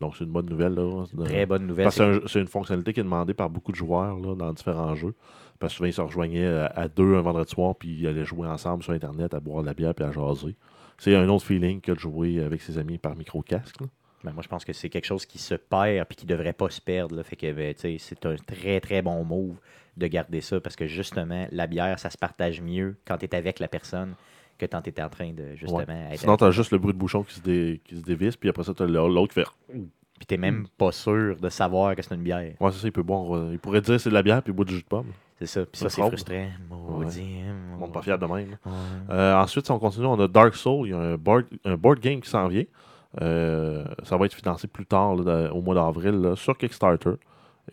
Speaker 3: Donc, c'est une bonne nouvelle. Là, de-
Speaker 1: Très bonne nouvelle.
Speaker 3: Parce que c'est un jeu- c'est une fonctionnalité qui est demandée par beaucoup de joueurs là, dans différents jeux. Parce que souvent, ils se rejoignaient à, à deux un vendredi soir, puis ils allaient jouer ensemble sur Internet, à boire de la bière puis à jaser. C'est un autre feeling que de jouer avec ses amis par micro-casque.
Speaker 1: Ben, moi, je pense que c'est quelque chose qui se perd puis qui ne devrait pas se perdre. là. Fait que ben, c'est un très, très bon move de garder ça parce que justement, la bière, ça se partage mieux quand tu es avec la personne que quand tu es en train de justement être
Speaker 3: Sinon, tu as juste le bruit de bouchon qui se, dé- qui se dévisse, puis après ça, tu as l'autre qui fait.
Speaker 1: Puis tu même pas sûr de savoir que c'est une bière.
Speaker 3: Ouais, c'est ça, il peut boire. euh, il pourrait dire c'est de la bière, puis il boit du jus de pomme.
Speaker 1: C'est ça. Puis ça, c'est
Speaker 3: fraude.
Speaker 1: frustrant. Maudit, hein,
Speaker 3: On pas fier de même.
Speaker 1: Ouais.
Speaker 3: Euh, ensuite, si on continue, on a Dark Soul. Il y a un board, un board game qui s'en vient. Euh, ça va être financé plus tard, là, au mois d'avril, là, sur Kickstarter.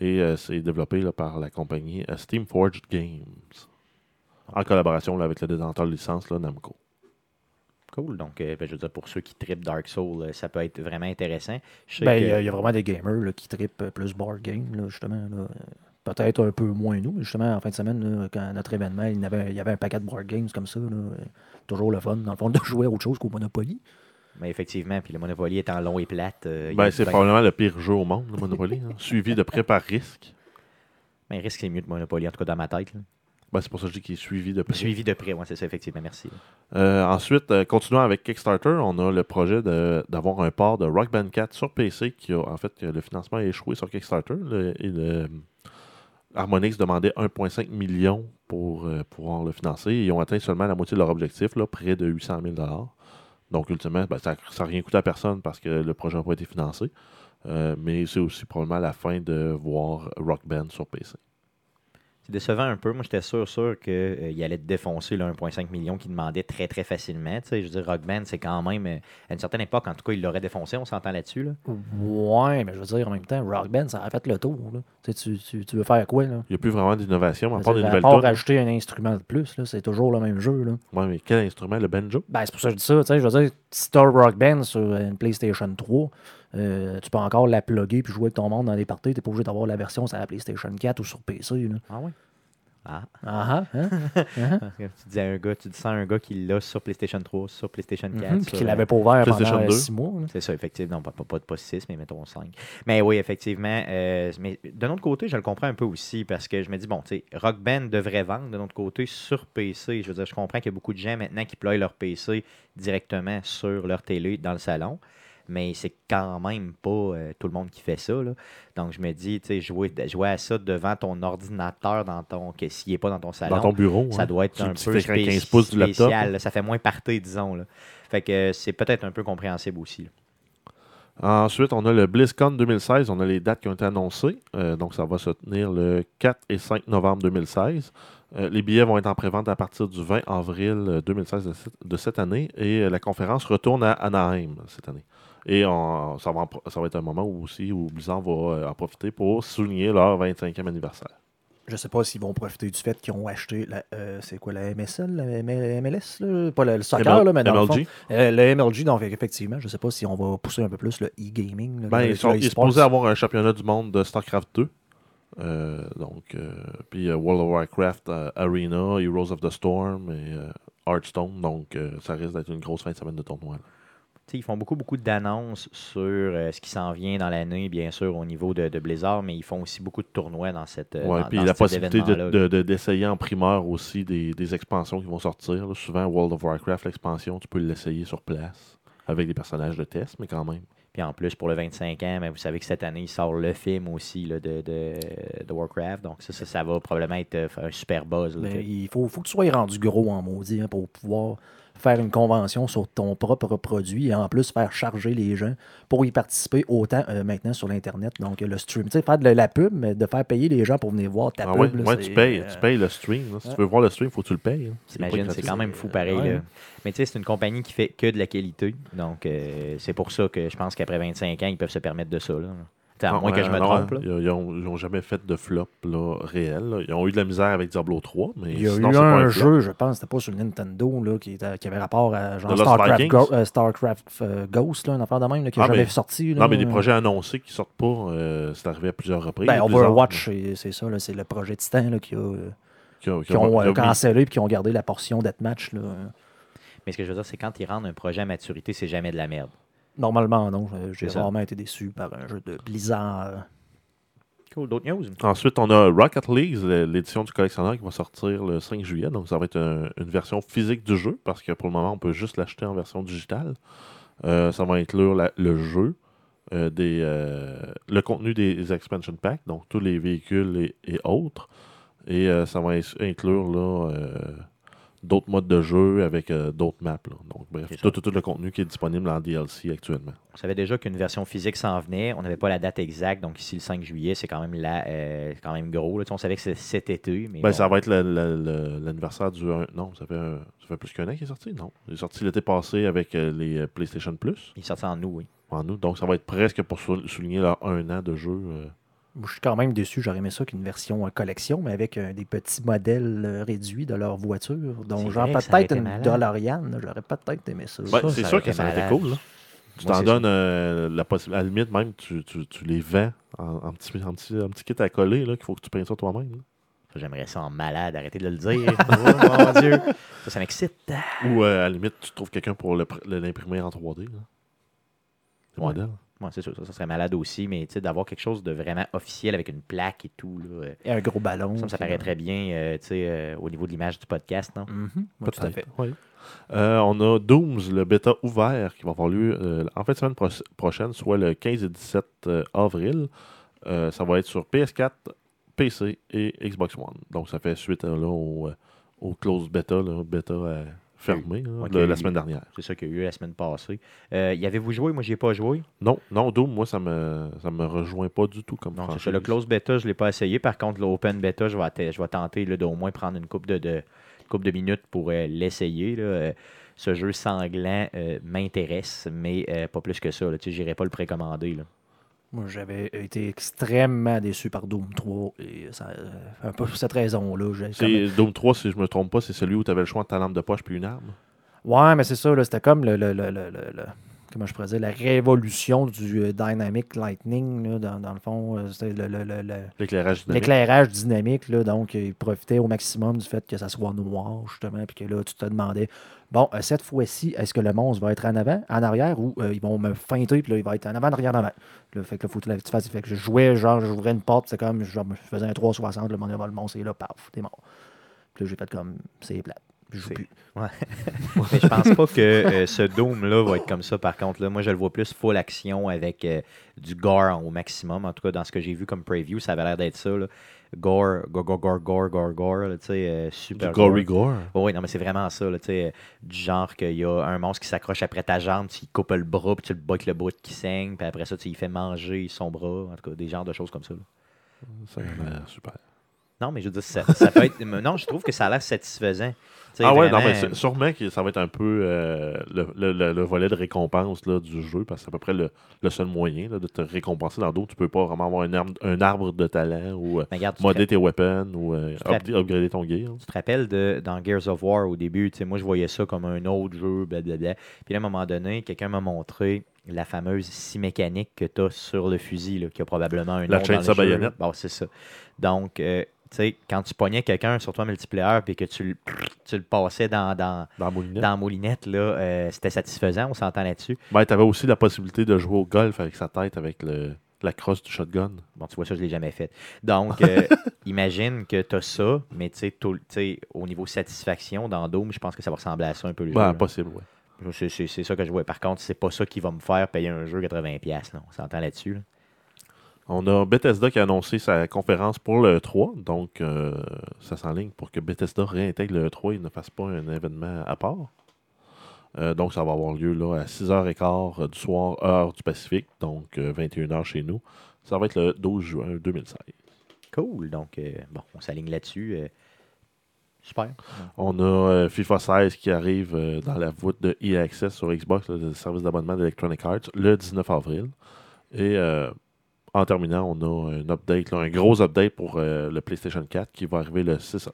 Speaker 3: Et euh, c'est développé là, par la compagnie euh, Steamforged Games. En collaboration là, avec le détenteur de licence, là, Namco.
Speaker 1: Cool. Donc, euh, ben, je veux dire, pour ceux qui tripent Dark Soul, euh, ça peut être vraiment intéressant.
Speaker 2: Ben, il
Speaker 1: que-
Speaker 2: y, a- il y a vraiment des gamers là, qui tripent euh, plus board game, là, justement. là. Peut-être un peu moins nous, mais justement, en fin de semaine, là, quand notre événement, il y avait, il y avait un paquet de board games comme ça. là, toujours le fun, dans le fond, de jouer à autre chose qu'au Monopoly.
Speaker 1: Mais effectivement, puis le Monopoly étant long et plate. euh,
Speaker 3: Ben, c'est
Speaker 1: ben-
Speaker 3: probablement le pire jeu au monde, le Monopoly. hein, suivi de près par risque.
Speaker 1: Ben, risque, c'est mieux que Monopoly, en tout cas dans ma tête.
Speaker 3: Ben, c'est pour ça que je dis qu'il est suivi de près.
Speaker 1: Suivi de près, ouais, c'est ça, effectivement. Merci.
Speaker 3: Euh, ensuite, euh, continuons avec Kickstarter, on a le projet d'avoir un port de Rock Band 4 sur PC qui a en fait le financement a échoué sur Kickstarter. Le- et le- Harmonix demandait 1,5 million pour euh, pouvoir le financer. Ils ont atteint seulement la moitié de leur objectif, là, près de 800 000 Donc, ultimement, ben, ça n'a rien coûté à personne parce que le projet n'a pas été financé. Euh, mais c'est aussi probablement la fin de voir Rock Band sur PC.
Speaker 1: C'est décevant un peu. Moi, j'étais sûr, sûr qu'il allait défoncer le 1,5 million qu'il demandait très, très facilement. Tu sais, je veux dire, Rock Band, c'est quand même, euh, à une certaine époque, en tout cas, il l'aurait défoncé, on s'entend là-dessus. Là.
Speaker 2: Ouais, mais je veux dire, en même temps, Rock Band, ça a fait le tour. Là. Tu, tu, tu- tu veux faire quoi, là?
Speaker 3: Il n'y a plus vraiment d'innovation, mais à part des
Speaker 2: à
Speaker 3: nouvelles tunes.
Speaker 2: rajouter un instrument de plus, là, c'est toujours le même jeu. Là.
Speaker 3: Ouais, mais quel instrument Le banjo?
Speaker 2: Ben, c'est pour ça que je dis ça. tu sais, Je veux dire, si t'as Rock Band sur une PlayStation 3, euh, tu peux encore la plugger puis jouer avec ton monde dans les parties. T'es pas obligé d'avoir la version sur la PlayStation 4 ou sur PC. Là.
Speaker 1: Ah oui? Ah.
Speaker 2: Ah ah, hein? Ah,
Speaker 1: que Tu dis à un gars, tu dis ça à un gars qui l'a sur PlayStation 3, sur PlayStation 4.
Speaker 2: mhm, Puis
Speaker 1: sur,
Speaker 2: qu'il
Speaker 1: euh,
Speaker 2: l'avait pas ouvert
Speaker 3: PlayStation
Speaker 2: pendant
Speaker 3: 2.
Speaker 2: 6 mois. là.
Speaker 1: C'est ça, effectivement. Non, pas, pas, pas, pas 6, mais mettons 5. Mais oui, effectivement. euh, mais d'un autre côté, je le comprends un peu aussi parce que je me dis, bon, tu sais, Rock Band devrait vendre de notre côté sur PC. Je veux dire, je comprends qu'il y a beaucoup de gens maintenant qui ploient leur PC directement sur leur télé dans le salon. Mais c'est quand même pas euh, tout le monde qui fait ça. là. Donc, je me dis, tu sais, jouer, jouer à ça devant ton ordinateur, dans ton, que s'il n'est pas dans ton salon,
Speaker 3: Dans ton bureau.
Speaker 1: ça
Speaker 3: hein.
Speaker 1: doit être
Speaker 3: le
Speaker 1: un
Speaker 3: petit
Speaker 1: peu
Speaker 3: écran 15
Speaker 1: spéci-
Speaker 3: pouces du laptop,
Speaker 1: spécial.
Speaker 3: hein.
Speaker 1: là. Ça fait moins party, disons. Là. Fait que euh, c'est peut-être un peu compréhensible aussi.
Speaker 3: Ensuite, on a le BlizzCon 2016. On a les dates qui ont été annoncées. Euh, donc, ça va se tenir le 4 et 5 novembre 2016. Euh, les billets vont être en prévente à partir du 20 avril euh, 2016 de, cette- de cette année. Et la conférence retourne à Anaheim cette année. Et on- ça, va, ça va être un moment où aussi où Blizzard va euh, en profiter pour souligner leur 25e anniversaire.
Speaker 2: Je sais pas s'ils vont profiter du fait qu'ils ont acheté la, euh, c'est quoi la MSL, la MLS, là? pas le, soccer,
Speaker 3: ML-
Speaker 2: là, mais dans le
Speaker 3: MLG.
Speaker 2: fond, euh, le MLG, donc effectivement, je sais pas si on va pousser un peu plus le e-gaming.
Speaker 3: Ben, ils sont ils supposés avoir un championnat du monde de StarCraft 2. Euh, donc, puis World of Warcraft Arena, Heroes of the Storm et Hearthstone. Donc, ça risque d'être une grosse fin de semaine de tournoi. là.
Speaker 1: Ils font beaucoup, beaucoup d'annonces sur euh, ce qui s'en vient dans l'année, bien sûr, au niveau de, de Blizzard, mais ils font aussi beaucoup de tournois dans cette. euh, dans-
Speaker 3: puis
Speaker 1: dans
Speaker 3: la possibilité de-
Speaker 1: d'événement-là,
Speaker 3: de- de- d'essayer en primeur aussi des, des expansions qui vont sortir. là. Souvent, World of Warcraft, l'expansion, tu peux l'essayer sur place avec des personnages de test, mais quand même.
Speaker 1: Puis en plus, pour le 25 ans, mais vous savez que cette année, il sort le film aussi là, de, de, de Warcraft. Donc ça, ça, ça va probablement être euh, un super buzz. là,
Speaker 2: il faut, faut que tu sois rendu gros en maudit hein, pour pouvoir faire une convention sur ton propre produit et en plus faire charger les gens pour y participer autant euh, maintenant sur l'Internet. Donc, le stream, tu sais, faire de la pub, mais de faire payer les gens pour venir voir ta
Speaker 3: Ah
Speaker 2: pub.
Speaker 3: ouais,
Speaker 2: là,
Speaker 3: ouais, tu payes,
Speaker 2: euh,
Speaker 3: tu payes le stream. là. Si
Speaker 2: ouais.
Speaker 3: tu veux voir le stream, il faut que tu le payes. hein. C'est
Speaker 1: T'imagines, quand même fou pareil.
Speaker 2: Ouais.
Speaker 1: là. Mais tu sais, c'est une compagnie qui fait que de la qualité. Donc, euh, c'est pour ça que je pense qu'après 25 ans, ils peuvent se permettre de ça. Là. À
Speaker 3: Non,
Speaker 1: moins que je me
Speaker 3: non,
Speaker 1: trompe. là?
Speaker 3: Ils n'ont jamais fait de flop là, réel. là. Ils ont eu de la misère avec Diablo 3, mais
Speaker 2: Il y a
Speaker 3: sinon,
Speaker 2: eu un jeu, je pense, c'était pas sur Nintendo, là, qui, était- qui avait rapport à genre StarCraft? Go- euh, StarCraft euh, Ghost, là, une affaire de même, là, qui n'a
Speaker 3: Ah,
Speaker 2: jamais
Speaker 3: mais-
Speaker 2: sorti.
Speaker 3: Non, mais des projets annoncés qui sortent pas, euh, c'est arrivé à plusieurs reprises.
Speaker 2: Ben, Overwatch, c'est c'est ça, c'est le projet Titan là, qui, a, euh,
Speaker 3: qui a- qui
Speaker 2: qui
Speaker 3: a-
Speaker 2: ont euh, cancellé et qui ont gardé la portion Deathmatch. Là.
Speaker 1: Mais ce que je veux dire, c'est quand ils rendent un projet à maturité, c'est jamais de la merde.
Speaker 2: Normalement, non. J'ai rarement été déçu par un jeu de Blizzard.
Speaker 1: Cool. D'autres news?
Speaker 3: Ensuite, on a Rocket League, l'édition du collectionneur qui va sortir le 5 juillet. Donc, ça va être un- une version physique du jeu parce que pour le moment, on peut juste l'acheter en version digitale. Euh, ça va inclure la- le jeu, euh, des, euh, le contenu des expansion packs, donc tous les véhicules et, et autres. Et euh, ça va inclure là, euh, d'autres modes de jeu avec euh, d'autres maps. là. Donc, bref, tout,
Speaker 1: ça.
Speaker 3: tout- tout le contenu qui est disponible en DLC actuellement.
Speaker 1: On savait déjà qu'une version physique s'en venait. On n'avait pas la date exacte. Donc ici, le 5 juillet, c'est quand même, là, euh, quand même gros. là. Tu sais, On savait que c'est cet été. Mais
Speaker 3: Ben,
Speaker 1: bon.
Speaker 3: ça va être la- la- la- l'anniversaire du. Non, ça fait, ça fait plus qu'un an qu'il est sorti. Non? Il est sorti l'été passé avec euh, les PlayStation Plus
Speaker 1: Il est sorti en août, oui.
Speaker 3: en août. Donc, ça va être presque pour sou- souligner leur un an de jeu.
Speaker 2: Je suis quand même déçu. J'aurais aimé ça qu'une version euh, collection, mais avec euh, des petits modèles euh, réduits de leur voiture. Donc, genre peut-être une
Speaker 1: malade.
Speaker 2: DeLorean. J'aurais peut-être aimé ça.
Speaker 3: Ouais,
Speaker 1: Ça,
Speaker 3: c'est sûr que ça aurait été cool. là. Tu t'en donnes euh, la possibilité. À la limite, même, tu, tu- tu les vends en, en petit, en, petit, en petit kit à coller qu'il faut que tu prennes ça toi-même.
Speaker 1: J'aimerais ça en malade. Arrêtez de le dire. oh mon Dieu. Ça, ça m'excite.
Speaker 3: Ou euh, à la limite, tu trouves quelqu'un pour l'imprimer en 3D. là. Le
Speaker 1: Ouais.
Speaker 3: modèle.
Speaker 1: Ouais, c'est sûr, ça, ça serait malade aussi, mais tu sais, d'avoir quelque chose de vraiment officiel avec une plaque et tout, là, euh,
Speaker 2: Et un gros ballon.
Speaker 1: ça, ça paraît très bien euh, tu sais, euh, au niveau de l'image du podcast, non?
Speaker 2: Mhm, ouais, tout à fait.
Speaker 3: Oui. Euh, on a Dooms, le bêta ouvert, qui va avoir lieu euh, en fin de semaine pro- prochaine, soit le 15 et 17 euh, avril. Euh, ça va être sur PS4, PC et Xbox One. Donc, ça fait suite là, au, au close bêta, là, bêta euh, fermé la semaine dernière.
Speaker 1: C'est ça qu'il y a eu la semaine passée. Euh, y avez-vous joué? Moi, j'y ai pas joué.
Speaker 3: Non, non, Doom, moi, ça me, ça me rejoint pas du tout comme
Speaker 1: Non, ça. Le close beta, je ne l'ai pas essayé. Par contre, l'open beta, je vais, je vais tenter là, d'au moins prendre une coupe de, de, couple de minutes pour euh, l'essayer. là. Euh, ce jeu sanglant m'intéresse, mais pas plus que ça. sais, j'irai pas le précommander. là.
Speaker 2: Moi, j'avais été extrêmement déçu par Doom 3. Et ça, euh, un peu pour cette raison-là. comme-
Speaker 3: Doom 3, si je me trompe pas, c'est celui où tu avais le choix entre ta lampe de poche puis une arme.
Speaker 2: Ouais, mais c'est ça, c'était comme le, le- le- le- comment je pourrais dire, la révolution du euh, Dynamic Lightning, là, dans, dans le fond. euh, C'était le- le- le- le-
Speaker 3: L'éclairage dynamique.
Speaker 2: l'éclairage dynamique, là, donc il profitait au maximum du fait que ça soit noir, justement, puis que là, tu te demandais, bon, euh, cette fois-ci, est-ce que le monstre va être en avant, en arrière, ou euh, ils vont me feinter, puis là, il va être en avant, en arrière, en avant? Là, fait que là, faut que tu fasses, fait que je jouais, genre, j'ouvrais une porte, c'est comme, genre, je faisais un 360, le monstre le monstre est là, paf, t'es mort. Puis là, j'ai fait comme, c'est plate. Je joue plus.
Speaker 1: Mais je pense pas que euh, ce Doom-là va être comme ça, par contre. Là. Moi, je le vois plus full action avec euh, du gore au maximum. En tout cas, dans ce que j'ai vu comme preview, ça avait l'air d'être ça. là. Gore, gore, gore, gore, gore, gore, gore, là, tu sais, euh,
Speaker 3: Du
Speaker 1: super
Speaker 3: gory
Speaker 1: gore.
Speaker 3: gore.
Speaker 1: Oh oui, non, mais c'est vraiment ça, là, tu sais, euh, du genre qu'il y a un monstre qui s'accroche après ta jambe, tu lui coupes le bras, puis tu le bats avec le bout qui saigne, puis après ça, tu lui fais manger son bras, en tout cas, des genres de choses comme ça. là.
Speaker 3: Ça a l'air super.
Speaker 1: Non, mais je veux dire, ça, ça peut être... Non, je trouve que ça a l'air satisfaisant.
Speaker 3: Ah ouais, non, mais c'est- sûrement que ça va être un peu euh, le, le- le- le volet de récompense là, du jeu, parce que c'est à peu près le, le seul moyen là, de te récompenser dans d'autres. Tu peux pas vraiment avoir un arbre, un arbre de talent ou euh,
Speaker 1: te
Speaker 3: modder tes weapons ou euh,
Speaker 1: te
Speaker 3: upgrader ton gear.
Speaker 1: Tu te rappelles de, dans Gears of War au début, tu sais, moi je voyais ça comme un autre jeu, blablabla. Puis là, à un moment donné, quelqu'un m'a montré la fameuse scie mécanique que tu as sur le fusil, là, qui a probablement un
Speaker 3: La chaîne
Speaker 1: le
Speaker 3: sa baïonnette.
Speaker 1: Bon, c'est ça. Donc, euh, sais, quand tu pognais quelqu'un sur toi multiplayer puis que tu, le- tu le passais dans, dans,
Speaker 3: Dans moulinette.
Speaker 1: dans la moulinette, là, euh, c'était satisfaisant, on s'entend là-dessus.
Speaker 3: Ben, tu avais aussi la possibilité de jouer au golf avec sa tête, avec le, la crosse du shotgun.
Speaker 1: Bon, tu vois, ça, je ne l'ai jamais fait. Donc, euh, imagine que tu as ça, mais tu sais, au niveau satisfaction, dans Doom, je pense que ça va ressembler à ça un peu le
Speaker 3: Ben, possible, ouais.
Speaker 1: C'est- ça que je vois. Par contre, c'est pas ça qui va me faire payer un jeu 80$. là. On s'entend là-dessus. là.
Speaker 3: On a Bethesda qui a annoncé sa conférence pour le 3, donc euh, ça s'enligne pour que Bethesda réintègre le 3 et ne fasse pas un événement à part. Euh, donc ça va avoir lieu là, à 6h15 du soir, heure du Pacifique, donc euh, 21h chez nous. Ça va être le 12 juin 2016.
Speaker 1: Cool. Donc, euh, bon, on s'aligne là-dessus. euh, super.
Speaker 3: On a euh, FIFA 16 qui arrive euh, dans la voûte de EA Access sur Xbox, le service d'abonnement d'Electronic Arts, le 19 avril. Et euh, en terminant, on a un update, là, un gros update pour euh, le PlayStation 4 qui va arriver le 6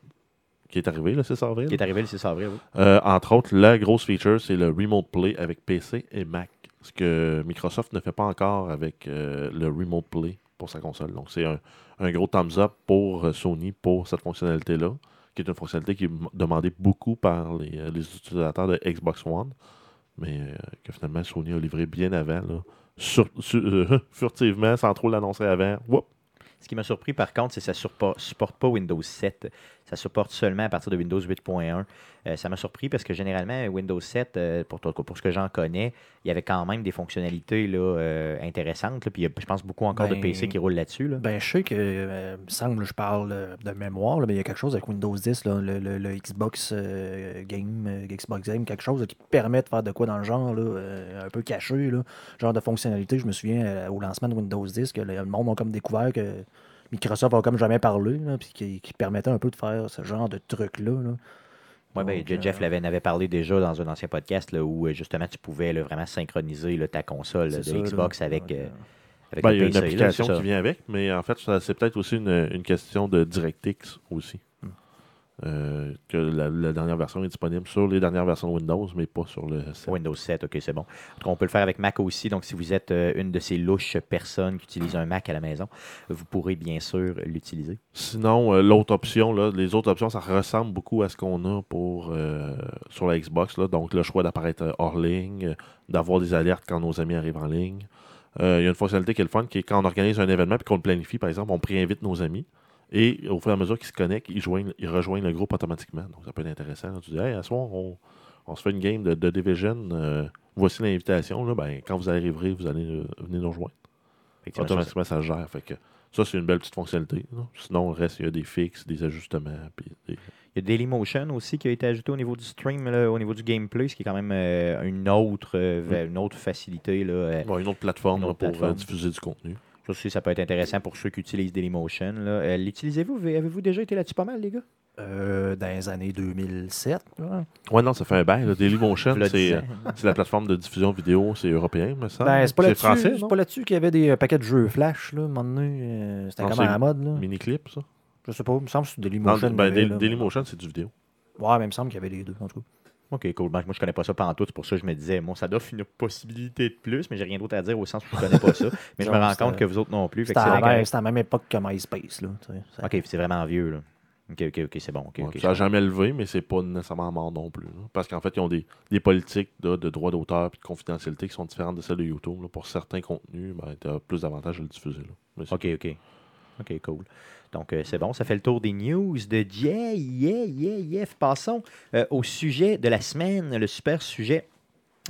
Speaker 3: qui est arrivé le 6 avril.
Speaker 1: Qui est arrivé le 6 avril. oui.
Speaker 3: Euh, entre autres, la grosse feature, c'est le Remote Play avec PC et Mac. Ce que Microsoft ne fait pas encore avec euh, le Remote Play pour sa console. Donc, c'est un, un gros thumbs up pour Sony pour cette fonctionnalité-là, qui est une fonctionnalité qui est demandée beaucoup par les, les utilisateurs de Xbox One, mais que finalement Sony a livré bien avant, là, euh, furtivement, sans trop l'annoncer avant.
Speaker 1: Ce qui m'a surpris, par contre, c'est que ça ne supporte pas Windows 7. Ça supporte seulement à partir de Windows 8.1. Euh, ça m'a surpris parce que généralement, Windows 7, euh, pour, ce que j'en connais, il y avait quand même des fonctionnalités là, euh, intéressantes. là, puis il y a, je pense beaucoup encore de
Speaker 2: Ben,
Speaker 1: PC qui roulent là-dessus. là.
Speaker 2: Ben, je sais que, me semble, je parle de mémoire, mais il y a quelque chose avec Windows 10, là, le, le- le Xbox Game, Xbox Game, quelque chose qui permet de faire de quoi dans le genre, là, un peu caché, genre de fonctionnalité. Je me souviens au lancement de Windows 10 que le monde a comme découvert que Microsoft a comme jamais parlé, là, puis qui, qui permettait un peu de faire ce genre de truc-là. là.
Speaker 1: Ouais, ben, Jeff
Speaker 2: euh,
Speaker 1: l'avait avait parlé déjà dans un ancien podcast là, où euh, justement tu pouvais là, vraiment synchroniser là, ta console de
Speaker 2: ça, là.
Speaker 1: Xbox avec,
Speaker 2: Donc,
Speaker 1: euh, avec
Speaker 3: Ben,
Speaker 1: le
Speaker 3: il y a une
Speaker 1: PC,
Speaker 3: application qui vient avec, mais en fait, ça- c'est peut-être aussi une, une question de DirectX aussi. Euh, que la, la dernière version est disponible sur les dernières versions de Windows, mais pas sur le 7.
Speaker 1: Windows 7, ok, c'est bon. En tout cas, on peut le faire avec Mac aussi. Donc, si vous êtes euh, une de ces louches personnes qui utilisent un Mac à la maison, vous pourrez bien sûr l'utiliser.
Speaker 3: Sinon, euh, l'autre option, là, les autres options, ça ressemble beaucoup à ce qu'on a pour sur la Xbox. Là. Donc, le choix d'apparaître hors ligne, d'avoir des alertes quand nos amis arrivent en ligne. Il y a une fonctionnalité qui est le fun, qui est quand on organise un événement et qu'on le planifie, par exemple, on préinvite nos amis. Et au fur et à mesure qu'ils se connectent, ils, joignent- ils rejoignent le groupe automatiquement. Donc, ça peut être intéressant. là. Tu dis, hey, à ce soir, on, on se fait une game de, de Division. euh, voici l'invitation. Ben, quand vous arriverez, vous allez euh, venir nous rejoindre. Automatiquement, ça se gère. Fait que ça, c'est une belle petite fonctionnalité. là. Sinon, le reste, il y a des fixes, des ajustements. Puis des-
Speaker 1: Il y a Dailymotion aussi qui a été ajouté au niveau du stream, là, au niveau du gameplay, ce qui est quand même euh, une, autre, euh, va- une autre facilité. Là, euh,
Speaker 3: Bon, une autre plateforme
Speaker 1: Une
Speaker 3: là,
Speaker 1: autre
Speaker 3: pour
Speaker 1: plateforme.
Speaker 3: diffuser du contenu.
Speaker 1: Ça aussi, ça peut être intéressant pour ceux qui utilisent Dailymotion. Euh, L'utilisez-vous? Avez-vous déjà été là-dessus pas mal, les gars?
Speaker 2: euh, dans les années 2007. là.
Speaker 3: Ouais, non, ça fait un bail. Dailymotion, c'est euh, c'est la plateforme de diffusion vidéo, c'est européen, me semble.
Speaker 2: Ben, c'est pas là-dessus.
Speaker 3: français,
Speaker 2: C'est pas là-dessus qu'il y avait des euh, paquets de jeux Flash, là, à un moment donné. euh, C'était
Speaker 3: Non,
Speaker 2: comme à la mode, là.
Speaker 3: Mini-clip, ça?
Speaker 2: Je sais pas, il me semble que c'est
Speaker 3: Non,
Speaker 2: Dailymotion.
Speaker 3: ben,
Speaker 2: avait,
Speaker 3: Dailymotion, c'est du vidéo.
Speaker 2: Ouais, mais il me semble qu'il y avait les deux, en tout cas.
Speaker 1: Ok, cool. Ben, moi, je connais pas ça tout, c'est pour ça que je me disais, bon, ça doit une possibilité de plus, mais j'ai rien d'autre à dire au sens où je connais pas ça. Mais je me rends compte que vous autres non plus. c'est
Speaker 2: à, la même-
Speaker 1: correct.
Speaker 2: c'était à la même époque que MySpace, là.
Speaker 1: Ok, c'est vraiment vieux, là. Ok, ok, ok, c'est bon.
Speaker 3: Ouais, ça n'a jamais levé, mais c'est pas nécessairement mort non plus. là. Parce qu'en fait, ils ont des, des politiques de droit d'auteur et de confidentialité qui sont différentes de celles de YouTube. là. Pour certains contenus, ben, tu as plus d'avantages à le diffuser. Là.
Speaker 1: Ok, ok. OK, cool. Donc, euh, c'est bon, ça fait le tour des news de Yeah, yeah, yeah, yeah. Passons euh, au sujet de la semaine, le super sujet.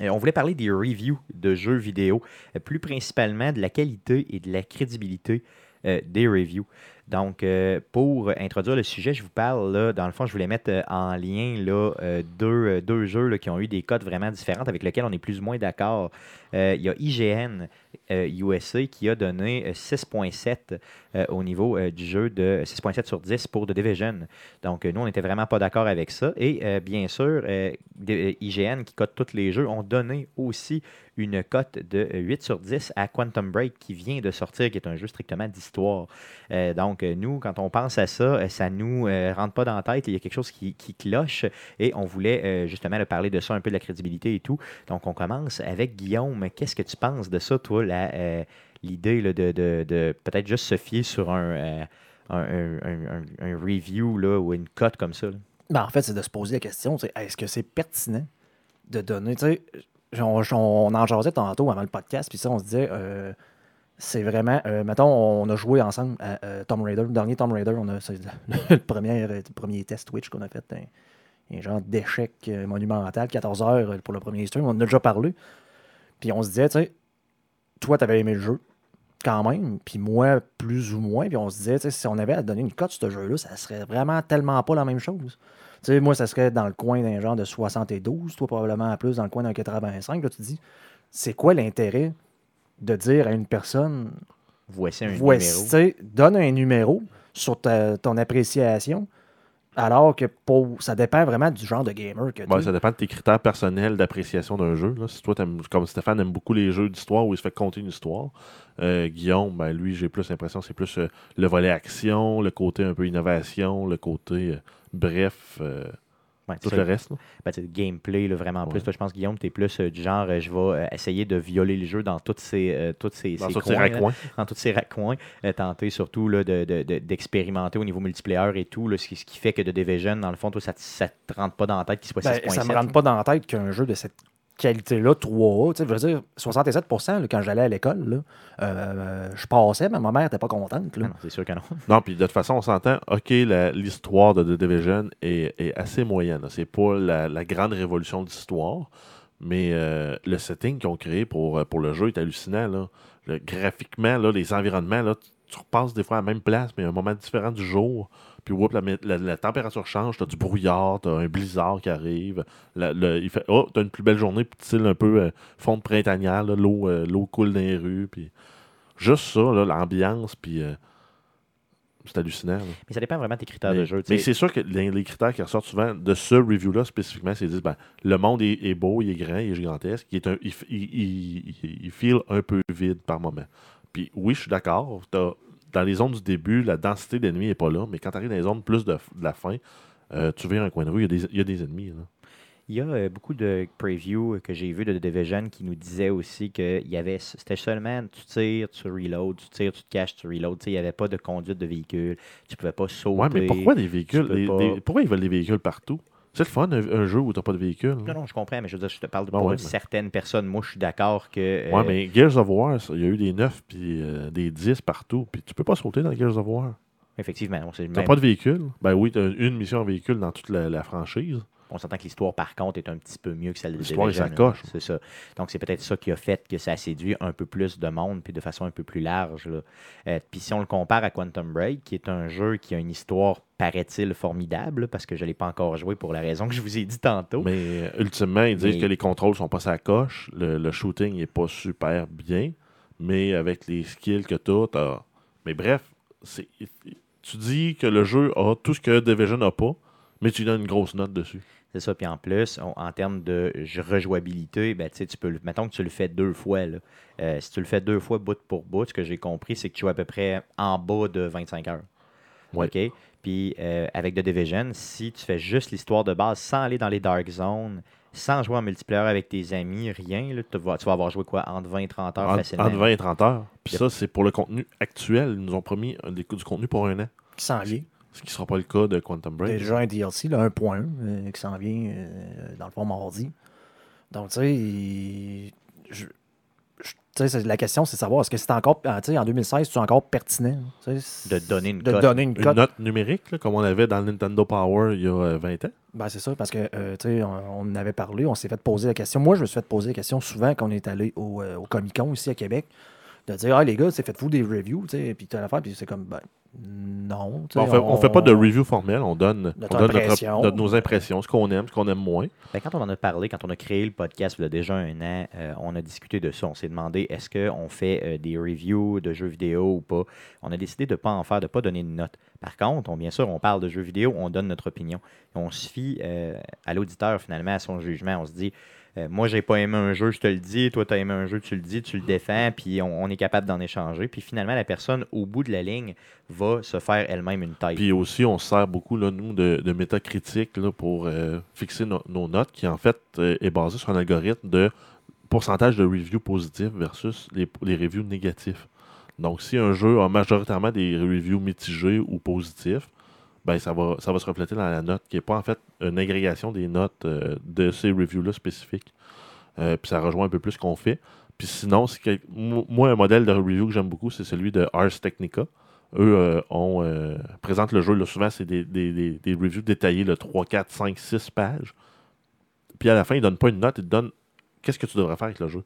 Speaker 1: Euh, on voulait parler des reviews de jeux vidéo, plus principalement de la qualité et de la crédibilité des reviews. Donc, euh, pour introduire le sujet, je vous parle, là, dans le fond, je voulais mettre euh, en lien là, euh, deux, deux jeux là, qui ont eu des cotes vraiment différentes avec lesquels on est plus ou moins d'accord. Il y a IGN USA qui a donné euh, 6.7 euh, au niveau du jeu de 6.7 sur 10 pour The Division. Donc, nous, on n'était vraiment pas d'accord avec ça. Et bien sûr, IGN, qui cote tous les jeux, ont donné aussi une cote de 8 sur 10 à Quantum Break, qui vient de sortir, qui est un jeu strictement d'histoire. Euh, donc, euh, nous, quand on pense à ça, euh, ça nous euh, rentre pas dans la tête. Il y a quelque chose qui, cloche et on voulait justement le parler de ça, un peu de la crédibilité et tout. Donc, on commence avec Guillaume. Qu'est-ce que tu penses de ça, toi, l'idée de, de- peut-être juste se fier sur un, un, review là, ou une cote comme ça?
Speaker 2: Ben, en fait, c'est de se poser la question, est-ce que c'est pertinent de donner, on, on en jasait tantôt avant le podcast, puis ça, on se disait, euh, c'est vraiment, euh, mettons, on a joué ensemble à euh, Tomb Raider, le dernier Tomb Raider, on a, c'est le, premier, premier test Twitch qu'on a fait, un, genre d'échec monumental, 14 heures pour le premier stream, on en a déjà parlé, puis on se disait, tu sais, toi, t'avais aimé le jeu, quand même, puis moi, plus ou moins, puis on se disait, si on avait à donner une cote sur ce jeu-là, ça serait vraiment tellement pas la même chose. Tu sais, moi, ça serait dans le coin d'un genre de 72, toi, probablement plus dans le coin d'un 85. Là, tu te dis, c'est quoi l'intérêt de dire à une personne,
Speaker 1: Voici un
Speaker 2: voici,
Speaker 1: numéro.
Speaker 2: donne un numéro sur ta- ton appréciation, alors que pour, ça dépend vraiment du genre de gamer que tu
Speaker 3: Ouais, ça dépend de tes critères personnels d'appréciation d'un jeu. là. Si toi, comme Stéphane aime beaucoup les jeux d'histoire où il se fait compter une histoire, euh, Guillaume, ben, lui, j'ai plus l'impression que c'est plus euh, le volet action, le côté un peu innovation, le côté euh, bref, euh,
Speaker 1: Ouais,
Speaker 3: tout le reste. là.
Speaker 1: ben, c'est le gameplay là, vraiment
Speaker 3: Ouais.
Speaker 1: plus. Toi, je pense, Guillaume, tu es plus euh, du genre, euh, je vais euh, essayer de violer le jeu dans toutes ces, euh, toutes ces,
Speaker 3: Dans
Speaker 1: ces là. dans tous ces raccoins, euh, tenter surtout là, de- de- de- d'expérimenter au niveau multiplayer et tout, là, ce, qui, ce qui fait que The Division, dans le fond, toi, ça ne te rentre pas dans la tête qu'il soit
Speaker 2: Ben,
Speaker 1: 6.7.
Speaker 2: ça me rentre pas dans la tête qu'un jeu de cette qualité-là, 3A, tu sais, je veux dire, 67%, là, quand j'allais à l'école, là, euh, je passais, mais ma mère n'était pas contente.
Speaker 1: Ah
Speaker 2: Là.
Speaker 1: non, c'est sûr que non.
Speaker 3: Non, puis de toute façon, on s'entend, OK, la- l'histoire de The Division est, est assez moyenne. là. C'est pas la, la grande révolution de l'histoire, mais euh, le setting qu'ils ont créé pour, euh, pour le jeu est hallucinant. Là. Le- graphiquement, là, les environnements, là, tu, tu repasses des fois à la même place, mais à un moment différent du jour. Puis whoop, la, la- la température change, t'as du brouillard, t'as un blizzard qui arrive. La- le- il fait Oh, t'as une plus belle journée, puis style un peu euh, fond de printanière, l'eau euh, l'eau coule dans les rues. Puis juste ça, l'ambiance, puis euh, c'est hallucinant. là.
Speaker 1: Mais ça dépend vraiment de tes critères
Speaker 3: Mais,
Speaker 1: de jeu.
Speaker 3: mais c'est sûr que les, les critères qui ressortent souvent de ce review-là spécifiquement, c'est dire ben, le monde est, est beau, il est grand, il est gigantesque, il, est un, il, il, il- il- il feel un peu vide par moment. Puis oui, je suis d'accord. t'as- Dans les zones du début, la densité d'ennemis n'est pas là, mais quand tu arrives dans les zones plus de, de la fin, euh, tu viens un coin de rue, il y a des, il y a des ennemis. là.
Speaker 1: Il y a euh, beaucoup de previews que j'ai vus de The Division qui nous disaient aussi que il y avait, c'était seulement tu tires, tu reload, tu tires, tu te caches, tu reload. Tu sais, Il n'y avait pas de conduite de véhicule. Tu pouvais pas sauter.
Speaker 3: Ouais, mais pourquoi des véhicules
Speaker 1: pas-
Speaker 3: des- Pourquoi ils veulent des véhicules partout? C'est le fun, un, un jeu où tu n'as pas de véhicule.
Speaker 1: Non, non, je comprends, mais je veux dire, je te parle de
Speaker 3: Ah
Speaker 1: pour
Speaker 3: ouais, mais-
Speaker 1: certaines personnes. Moi, je suis d'accord que. euh,
Speaker 3: Ouais, mais Gears of War, il y a eu des 9 puis euh, des 10 partout, puis tu peux pas sauter dans Gears of War.
Speaker 1: Effectivement,
Speaker 3: T'as
Speaker 1: même-
Speaker 3: pas de véhicule? Ben oui, t'as une mission en véhicule dans toute la, la franchise.
Speaker 1: On s'entend que l'histoire, par contre, est un petit peu mieux que celle de
Speaker 3: L'histoire, s'accroche.
Speaker 1: C'est ça. Donc, c'est peut-être ça qui a fait que ça a séduit un peu plus de monde, puis de façon un peu plus large. là. Euh, puis si on le compare à Quantum Break, qui est un jeu qui a une histoire, paraît-il, formidable, parce que je ne l'ai pas encore joué pour la raison que je vous ai dit tantôt.
Speaker 3: Mais euh, ultimement, ils disent
Speaker 1: Mais-
Speaker 3: que les contrôles sont pas sa coche. Le, le shooting n'est pas super bien. Mais avec les skills que t'as, t'as. Mais bref, c'est- tu dis que le jeu a tout ce que Division n'a pas, mais tu donnes une grosse note dessus.
Speaker 1: C'est ça. Puis en plus, on- en termes de rejouabilité, ben, tu sais, tu peux, le- mettons que tu le fais deux fois. là. Euh, si tu le fais deux fois bout pour bout, ce que j'ai compris, c'est que tu joues à peu près en bas de 25 heures.
Speaker 3: Ouais.
Speaker 1: OK? Puis euh, avec The Division, si tu fais juste l'histoire de base sans aller dans les Dark Zones, sans jouer en multiplayer avec tes amis, rien, là, tu, vas, tu vas avoir joué quoi? Entre 20 et 30 heures
Speaker 3: En-
Speaker 1: facilement.
Speaker 3: Entre 20 et 30 heures. Puis
Speaker 1: Yep.
Speaker 3: ça, c'est pour le contenu actuel. Ils nous ont promis un- des- du contenu pour un an.
Speaker 2: qui s'en vient.
Speaker 3: Ce qui ne sera pas le cas de Quantum Break.
Speaker 2: Déjà un DLC, là, 1.1, euh, qui s'en vient euh, dans le fond mardi. Donc, tu sais, il- je- je- la question, c'est de savoir est-ce que c'est encore, ah, tu sais, en 2016, c'est encore pertinent
Speaker 1: De donner une
Speaker 2: de
Speaker 1: cote.
Speaker 2: donner une
Speaker 3: Une
Speaker 2: cote.
Speaker 3: note numérique, là, comme on avait dans le Nintendo Power il y a euh, 20 ans.
Speaker 2: Ben, c'est ça, parce que, euh, tu sais, on, on en avait parlé, on s'est fait poser la question. Moi, je me suis fait poser la question souvent quand on est allé au, euh, au Comic-Con ici à Québec, de dire, ah, les gars, c'est faites-vous des reviews, tu sais, puis tu l'affaire, puis c'est comme, ben, non.
Speaker 3: on fait, on fait pas de review formelle, on donne,
Speaker 2: Notre
Speaker 3: on donne notre-
Speaker 2: impression.
Speaker 3: notre- nos impressions, ce qu'on aime, ce qu'on aime moins.
Speaker 1: Ben, quand on en a parlé, quand on a créé le podcast il y a déjà un an, euh, on a discuté de ça. On s'est demandé est-ce qu'on fait euh, des reviews de jeux vidéo ou pas? On a décidé de ne pas en faire, de ne pas donner de note. Par contre, on, bien sûr, on parle de jeux vidéo, on donne notre opinion. On se fie euh, à l'auditeur, finalement, à son jugement. On se dit euh, moi, j'ai pas aimé un jeu, je te le dis. Toi, tu as aimé un jeu, tu le dis, tu le défends, puis on, est capable d'en échanger. Puis finalement, la personne, au bout de la ligne, va se faire elle-même une taille.
Speaker 3: Puis aussi, on se sert beaucoup, là, nous, de, de métacritique là, pour euh, fixer no- nos notes, qui en fait euh, est basé sur un algorithme de pourcentage de reviews positifs versus les, les reviews négatifs. Donc, si un jeu a majoritairement des reviews mitigés ou positifs, ben, ça, va, ça va se refléter dans la note, qui n'est pas en fait une agrégation des notes euh, de ces reviews-là spécifiques. Euh, puis ça rejoint un peu plus ce qu'on fait. Puis sinon, moi, un modèle de review que j'aime beaucoup, c'est celui de Ars Technica. Eux euh, ont, euh, présentent le jeu, souvent c'est des, des, des- des reviews détaillées, de 3, 4, 5, 6 pages. Puis à la fin, ils ne donnent pas une note, ils te donnent qu'est-ce que tu devrais faire avec le jeu?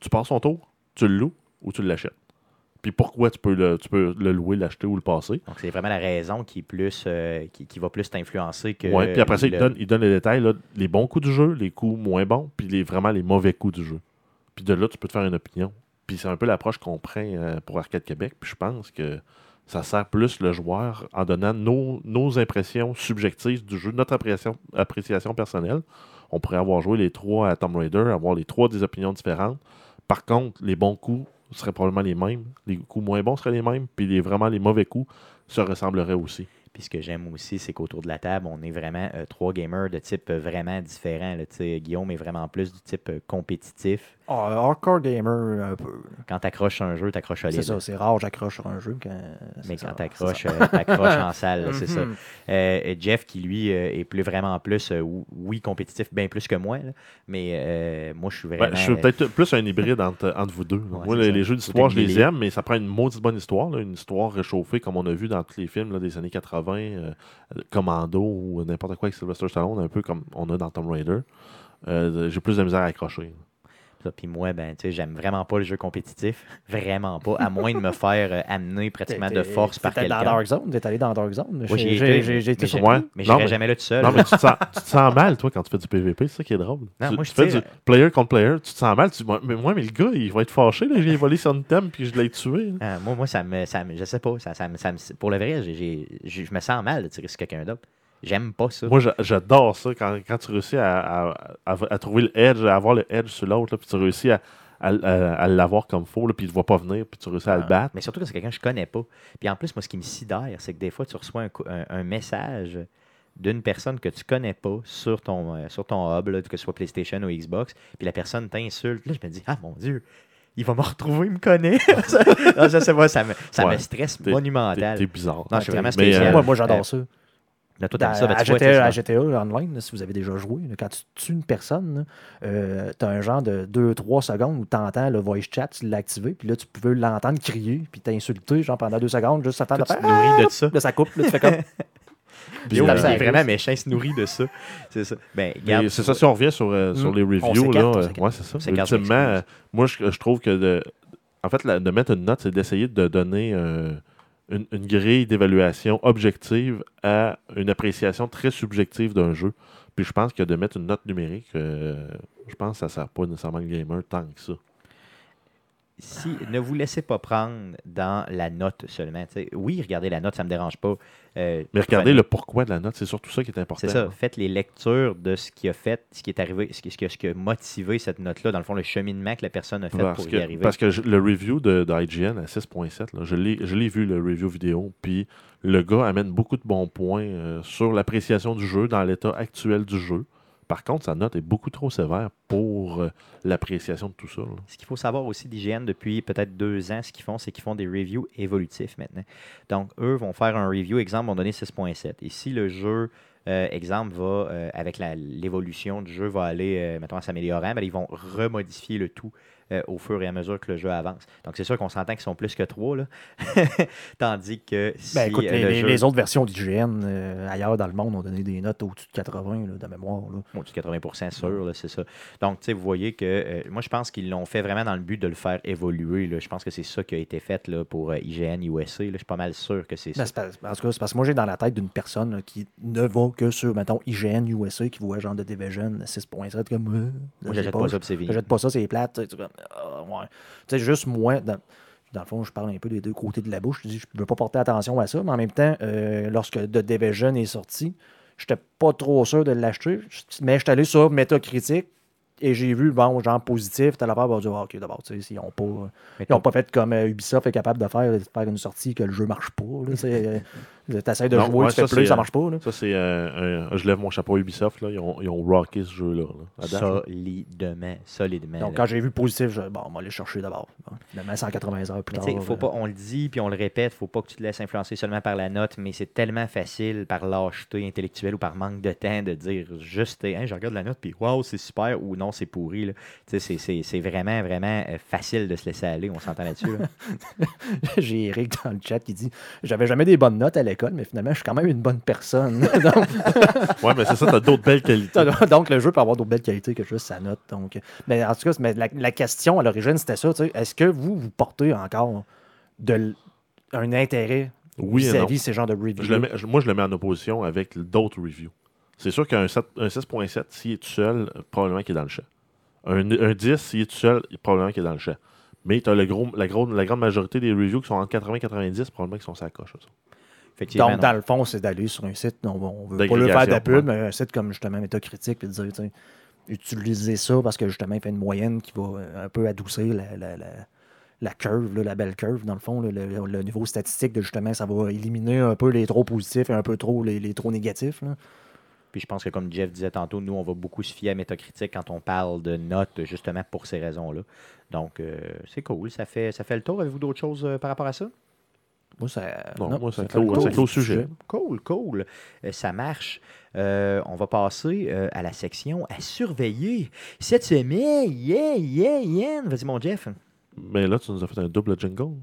Speaker 3: Tu passes son tour, tu le loues ou tu l'achètes? Puis pourquoi tu peux le, tu peux le louer, l'acheter ou le passer?
Speaker 1: Donc, c'est vraiment la raison qui, est plus, euh, qui, qui va plus t'influencer que.
Speaker 3: Ouais, puis après ça, ils donnent les détails, là, les bons coups du jeu, les coups moins bons, puis les, vraiment les mauvais coups du jeu. Puis de là, tu peux te faire une opinion. Puis c'est un peu l'approche qu'on prend euh, pour Arcade Québec. Puis je pense que ça sert plus le joueur en donnant nos, nos impressions subjectives du jeu, notre appréciation, appréciation personnelle. On pourrait avoir joué les trois à Tomb Raider, avoir les trois des opinions différentes. Par contre, les bons coups seraient probablement les mêmes. Les coups moins bons seraient les mêmes. Puis les, vraiment les mauvais coups se ressembleraient aussi.
Speaker 1: Puis ce que j'aime aussi, c'est qu'autour de la table, on est vraiment euh, trois gamers de type euh, vraiment différent. là. Guillaume est vraiment plus du type euh, compétitif.
Speaker 2: Ah, hardcore gamer, un peu.
Speaker 1: Quand tu accroches un jeu, tu accroches
Speaker 2: C'est ça, c'est rare, j'accroche sur un jeu. Quand,
Speaker 1: Mais
Speaker 2: c'est
Speaker 1: quand
Speaker 2: ça,
Speaker 1: tu accroches,
Speaker 2: c'est ça.
Speaker 1: en salle, c'est ça.
Speaker 2: Mhm.
Speaker 1: Euh, Jeff, qui lui euh, est plus, vraiment plus, euh, ou- oui, compétitif, bien plus que moi, là. mais euh, moi, je suis vraiment.
Speaker 3: Ben, je suis peut-être plus un hybride entre, entre vous deux.
Speaker 1: Ouais,
Speaker 3: Moi, les, jeux d'histoire, je les aime, mais ça prend une maudite bonne histoire. là, une histoire réchauffée, comme on a vu dans tous les films là, des années 80, euh, Commando ou n'importe quoi avec Sylvester Stallone, un peu comme on a dans Tomb Raider. Euh, J'ai plus de misère à accrocher.
Speaker 1: Ça, Puis moi, ben, tu sais, j'aime vraiment pas le jeu compétitif. Vraiment pas. À moins de me faire euh, amener pratiquement de force par
Speaker 2: t'es dans
Speaker 1: quelqu'un.
Speaker 2: Dark Zone, t'es allé dans Dark Zone?
Speaker 1: Oui,
Speaker 2: J'ai-
Speaker 1: été,
Speaker 2: j'ai j'ai été
Speaker 1: mais j'irai
Speaker 3: mais-
Speaker 1: jamais là tout seul.
Speaker 3: Non, mais tu te, sens, tu te sens mal, toi, quand tu fais du PVP. C'est ça qui est drôle.
Speaker 1: Non,
Speaker 3: tu,
Speaker 1: moi,
Speaker 3: tu fais du player contre player, tu te sens mal. Tu dis, mais moi, mais le gars, il va être fâché. Là, j'ai volé son thème puis je l'ai tué.
Speaker 1: Ah, moi, moi, ça me, ça me- je sais pas, ça, ça me, ça me- pour le vrai, je me sens mal de tirer sur quelqu'un d'autre. J'aime pas ça.
Speaker 3: Moi, j'a- j'adore ça quand, quand tu réussis à, à- à- à trouver le edge, à avoir le edge sur l'autre, là, puis tu réussis à, à- à- à l'avoir comme faux, là, puis il ne te voit pas venir, puis tu réussis à le
Speaker 1: Ah,
Speaker 3: battre.
Speaker 1: Mais surtout que c'est quelqu'un que je connais pas. Puis en plus, moi, ce qui me sidère, c'est que des fois, tu reçois un, un- un message d'une personne que tu connais pas sur ton, euh, sur ton hub, là, que ce soit PlayStation ou Xbox, puis la personne t'insulte. Là, je me dis, ah mon Dieu, il va me retrouver, il me connaît. non, sais pas, ça me, ça
Speaker 3: Ouais.
Speaker 1: me stresse monumental.
Speaker 3: T'es bizarre.
Speaker 1: Non, je suis vraiment
Speaker 3: Mais,
Speaker 1: spécial.
Speaker 3: euh,
Speaker 2: Moi, moi j'adore
Speaker 1: Euh,
Speaker 2: ça.
Speaker 1: Là, toi,
Speaker 2: Dans-
Speaker 1: ça, ben,
Speaker 2: à, GTA, à GTA Online, là, si vous avez déjà joué, là, quand tu tues une personne, tu as un genre de 2-3 secondes où tu entends le voice chat, tu l'as activé, puis là, tu peux l'entendre crier, puis t'insulter genre pendant 2 secondes, juste attendre de
Speaker 1: tu nourris de ça.
Speaker 2: Là, ça coupe, là, tu fais comme.
Speaker 3: euh,
Speaker 1: il
Speaker 2: ça
Speaker 1: est vraiment méchant, il se nourrit de ça. C'est ça. Ben,
Speaker 3: mais
Speaker 1: regarde,
Speaker 3: c'est ça, si on revient sur, euh, sur
Speaker 2: Mm.
Speaker 3: les reviews, là, euh, ouais, c'est ça. Ultimement, euh, moi, je, je trouve que de, en fait, la- de mettre une note, c'est d'essayer de donner euh, une, grille d'évaluation objective à une appréciation très subjective d'un jeu. Puis je pense que de mettre une note numérique, euh, je pense que ça ne sert pas nécessairement le gamer tant que ça.
Speaker 1: Si ne vous laissez pas prendre dans la note seulement. Oui, regardez la note, ça ne me dérange pas. Euh,
Speaker 3: Mais regardez
Speaker 1: prenez-
Speaker 3: le pourquoi de la note, c'est surtout ça qui est important.
Speaker 1: C'est ça. Faites les lectures de ce qui a fait, ce qui est arrivé, ce qui, ce qui a, ce qui a motivé cette note-là, dans le fond, le cheminement que la personne a fait
Speaker 3: Parce
Speaker 1: pour
Speaker 3: que,
Speaker 1: y arriver.
Speaker 3: parce que je- le review de, de IGN à 6.7, là, je l'ai je l'ai vu, le review vidéo, puis le gars amène beaucoup de bons points euh, sur l'appréciation du jeu dans l'état actuel du jeu. Par contre, sa note est beaucoup trop sévère pour euh, l'appréciation de tout ça.
Speaker 1: Ce qu'il faut savoir aussi d'IGN depuis peut-être deux ans, ce qu'ils font, c'est qu'ils font des reviews évolutifs maintenant. Donc, eux vont faire un review, exemple, vont donner 6.7. Et si le jeu, euh, exemple, va, euh, avec l'évolution du jeu, va aller, mettons, en s'améliorant, ben, ils vont remodifier le tout euh, au fur et à mesure que le jeu avance. Donc, c'est sûr qu'on s'entend qu'ils sont plus que trois. Là. Tandis que si
Speaker 2: Ben, écoute,
Speaker 1: euh,
Speaker 2: les,
Speaker 1: le
Speaker 2: les-
Speaker 1: jeu-
Speaker 2: les autres versions d'IGN euh, ailleurs dans le monde ont donné des notes au-dessus de 80 là, de mémoire.
Speaker 1: Au-dessus de 80% sûr, là, c'est ça. Donc, tu sais, vous voyez que euh, moi, je pense qu'ils l'ont fait vraiment dans le but de le faire évoluer. là. Je pense que c'est ça qui a été fait là, pour IGN USA. Je suis pas mal sûr que c'est ça.
Speaker 2: Ben, pas- en tout cas, c'est parce que moi, j'ai dans la tête d'une personne là, qui ne va que sur, mettons, IGN USA, qui voit genre de Division 6.7 comme.
Speaker 1: Moi, j'achète pas ça, puis c'est.
Speaker 2: J'achète pas ça, c'est plate. Ah, ouais. Tu sais, juste moi, dans, dans le fond, je parle un peu des deux côtés de la bouche. Je dis, je veux pas porter attention à ça, mais en même temps, euh, lorsque The Division est sorti, j'étais pas trop sûr de l'acheter, mais j'étais allé sur Metacritic et j'ai vu, bon, genre positif, t'as l'affaire, bah, dire, ah, ok, d'abord, tu sais, pas. ils n'ont pas fait comme euh, Ubisoft est capable de faire, de faire une sortie que le jeu marche pas. là, euh, T'essayes de
Speaker 3: Non,
Speaker 2: jouer,
Speaker 3: ouais,
Speaker 2: tu fais
Speaker 3: ça,
Speaker 2: plus,
Speaker 3: c'est,
Speaker 2: ça
Speaker 3: euh,
Speaker 2: marche pas. là.
Speaker 3: Ça, c'est euh, un- Je lève mon chapeau à Ubisoft. Là. Ils, ont, ils ont rocké ce jeu-là. là.
Speaker 1: Solidement. Solidement.
Speaker 2: Donc,
Speaker 1: là.
Speaker 2: quand j'ai vu positif, je, bon, on va aller chercher d'abord. Finalement, 180 heures plus tard.
Speaker 1: faut
Speaker 2: euh,
Speaker 1: pas, on le dit, puis on le répète, faut pas que tu te laisses influencer seulement par la note, mais c'est tellement facile par lâcheté intellectuelle ou par manque de temps de dire juste, Hein, je regarde la note, puis waouh, c'est super, ou non, c'est pourri. c'est- c'est c'est vraiment, vraiment facile de se laisser aller, on s'entend là-dessus. là.
Speaker 2: J'ai Eric dans le chat qui dit J'avais jamais des bonnes notes à l'école, mais finalement, je suis quand même une bonne personne. donc,
Speaker 3: Ouais, mais c'est ça, t'as d'autres belles qualités.
Speaker 2: donc, le jeu peut avoir d'autres belles qualités que juste sa note. Donc, mais en tout cas, mais la, la question à l'origine, c'était ça tu est-ce que vous, vous portez encore de un intérêt
Speaker 3: Oui
Speaker 2: vis-à-vis ces genres de reviews?
Speaker 3: Je le mets- je- moi, je le mets en opposition avec d'autres reviews. C'est sûr qu'un 7 un 6.7, s'il est tout seul, probablement qu'il est dans le champ. Un, un 10, s'il est tout seul, probablement qu'il est dans le champ. Mais tu as le gros, la, gros- la grande majorité des reviews qui sont entre 80 et 90, probablement qu'ils sont sur
Speaker 2: Donc, dans le fond, c'est d'aller sur un site, on, on veut pas le faire de la pub, mais un site comme justement Metacritic, puis de dire, tu sais, utilisez ça parce que justement, il fait une moyenne qui va euh, un peu adoucir la, la, la, la curve, là, la belle curve, dans le fond, là, le, le niveau statistique de justement, ça va éliminer un peu les trop positifs et un peu trop les, les trop négatifs. là.
Speaker 1: Puis je pense que comme Jeff disait tantôt, nous, on va beaucoup se fier à Metacritic quand on parle de notes, justement pour ces raisons-là. Donc, euh, c'est cool. Ça fait, ça fait le tour. Avez-vous d'autres choses euh, par rapport à ça?
Speaker 2: Moi, ça,
Speaker 3: Non, moi, ça ça clôt
Speaker 2: du
Speaker 3: le sujet.
Speaker 1: Cool, cool. Euh, ça marche. Euh, on va passer euh, à la section à surveiller. Cette semaine, yeah, yeah, yeah. Vas-y, mon Jeff.
Speaker 3: Mais là, tu nous as fait un double jingle.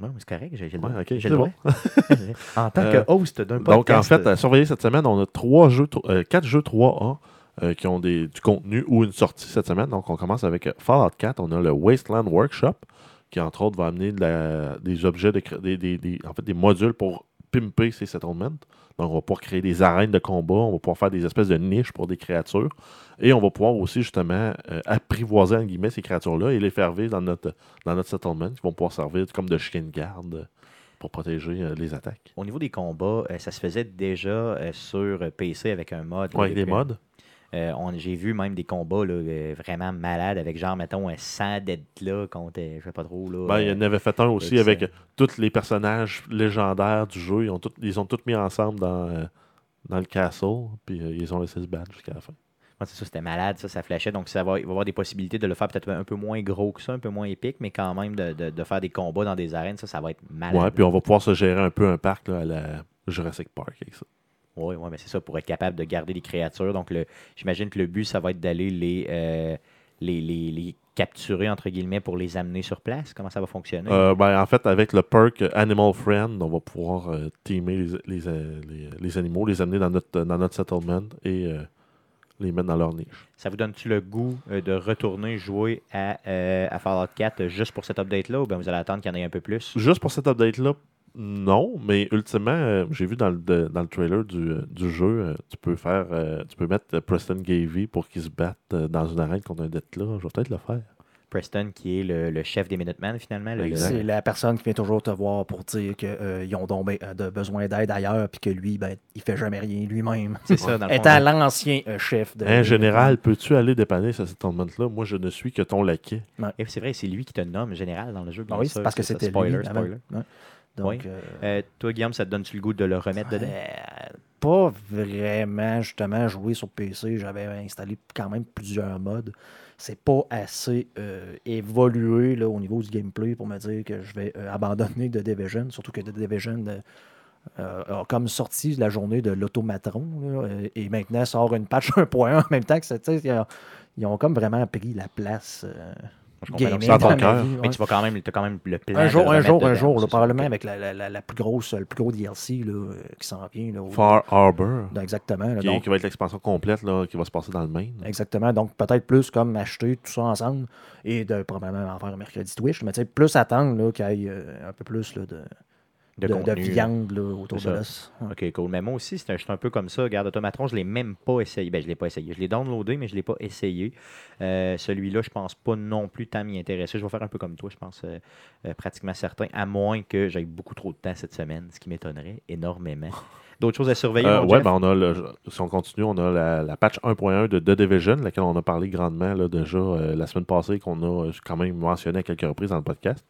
Speaker 1: Non, mais c'est correct, j'ai le droit. le droit. en tant que host d'un podcast.
Speaker 3: Donc, en fait, à surveiller cette semaine, on a trois jeux, quatre jeux 3A euh, qui ont des, du contenu ou une sortie cette semaine. Donc, on commence avec Fallout 4. On a le Wasteland Workshop, qui, entre autres, va amener de la- des objets, de, des, des- des- en fait, des modules pour pimper ces settlements. Donc, on va pouvoir créer des arènes de combat, on va pouvoir faire des espèces de niches pour des créatures. Et on va pouvoir aussi, justement, euh, apprivoiser, en guillemets, ces créatures-là et les faire vivre dans notre, dans notre settlement, qui vont pouvoir servir comme de chien de garde pour protéger euh, les attaques.
Speaker 1: Au niveau des combats, euh, ça se faisait déjà sur PC avec un mode.
Speaker 3: Avec des modes.
Speaker 1: Euh, on- J'ai vu même des combats là, euh, vraiment malades avec genre, mettons, un 100 dead là contre, euh, je sais pas trop. Là,
Speaker 3: Ben, il y en avait fait un aussi
Speaker 1: avec
Speaker 3: tous les personnages légendaires du jeu. Ils ont tous, ils ont tous mis ensemble dans, dans le castle, puis ils ont laissé se battre jusqu'à la fin.
Speaker 1: Ouais, c'est ça, c'était malade, ça, ça flashait. Donc, ça va, il va y avoir des possibilités de le faire peut-être un peu moins gros que ça, un peu moins épique, mais quand même de, de- de faire des combats dans des arènes, ça, ça va être malade.
Speaker 3: Ouais, puis on va pouvoir se gérer un peu un parc là, à la Jurassic Park avec ça.
Speaker 1: Oui, ouais, mais c'est ça, pour être capable de garder les créatures. Donc, le- j'imagine que le but, ça va être d'aller les, euh, les, les- les capturer, entre guillemets, pour les amener sur place. Comment ça va fonctionner?
Speaker 3: Euh, ben, en fait, avec le perk Animal Friend, on va pouvoir euh, teamer les, les, animaux, les amener dans notre, dans notre settlement et les mettre dans leur niche.
Speaker 1: Ça vous donne-tu le goût euh, de retourner jouer à, euh, à Fallout 4 euh, juste pour cet update-là ou bien vous allez attendre qu'il y en ait un peu plus?
Speaker 3: Juste pour cet update-là, non, mais ultimement, euh, j'ai vu dans le, de- dans le trailer du, euh, du jeu, euh, tu peux faire, euh, tu peux mettre Preston Gavey pour qu'il se batte euh, dans une arène contre un là. Je vais peut-être le faire.
Speaker 1: Preston, qui est le, le chef des Minutemen, finalement. le-.
Speaker 2: C'est la personne qui vient toujours te voir pour dire qu'ils ont donc ben, de besoin d'aide ailleurs, puis que lui, ben, il fait jamais rien lui-même.
Speaker 1: C'est ça, dans le fond.
Speaker 2: Étant l'ancien euh, chef de.
Speaker 3: Hein, général, peux-tu aller dépanner ce settlement-là? Moi, je ne suis que ton laquais.
Speaker 1: Et c'est vrai, c'est lui qui te nomme général dans le jeu.
Speaker 2: Ah
Speaker 1: bien
Speaker 2: oui,
Speaker 1: sûr,
Speaker 2: c'est parce que c'était
Speaker 1: Spoiler, spoiler.
Speaker 2: Donc,
Speaker 1: Oui.
Speaker 2: euh,
Speaker 1: Euh, toi, Guillaume, ça te donne-tu le goût de le remettre dedans?
Speaker 2: Euh, pas vraiment, justement, jouer sur PC. J'avais installé quand même plusieurs modes. C'est pas assez évolué là, au niveau du gameplay pour me dire que je vais abandonner The Division. Surtout que The Division a comme sorti la journée de l'automatron. et maintenant sort une patch 1.1 en même temps que ça. Ils ont, ils ont comme vraiment pris la place.
Speaker 1: Je comprends. Donc,
Speaker 2: gaming
Speaker 3: dans ton
Speaker 2: ma
Speaker 3: cœur.
Speaker 2: vie,
Speaker 1: Mais
Speaker 2: ouais.
Speaker 1: tu vas quand même, as quand même le plan.
Speaker 2: Un jour, un jour, un jour, là, probablement avec la, la- la- la plus grosse, le plus gros DLC là, qui s'en vient. Là, au-
Speaker 3: Far Harbor,
Speaker 2: dans- exactement. là,
Speaker 3: qui,
Speaker 2: donc,
Speaker 3: qui va être l'expansion complète là, qui va se passer dans le Maine.
Speaker 2: Exactement. Donc, peut-être plus comme acheter tout ça ensemble et de probablement en faire un mercredi Twitch. Mais tu sais, plus attendre là, qu'il y ait euh, un peu plus là, de,
Speaker 1: De
Speaker 2: de, viande là, autour de l'os.
Speaker 1: Ok, cool. Mais moi aussi, c'est un, je suis un peu comme ça. Regarde, Automatron, je ne l'ai même pas essayé. Ben, je ne l'ai pas essayé. Je l'ai downloadé, mais je ne l'ai pas essayé. Euh, Celui-là, je pense pas non plus tant m'y intéresser. Je vais faire un peu comme toi, je pense, euh, euh, pratiquement certain, à moins que j'aille beaucoup trop de temps cette semaine, ce qui m'étonnerait énormément. D'autres choses à surveiller, Jeff?
Speaker 3: ben on a le- si on continue, on a la, la patch 1.1 de The Division, laquelle on a parlé grandement là, déjà la semaine passée, qu'on a quand même mentionné à quelques reprises dans le podcast.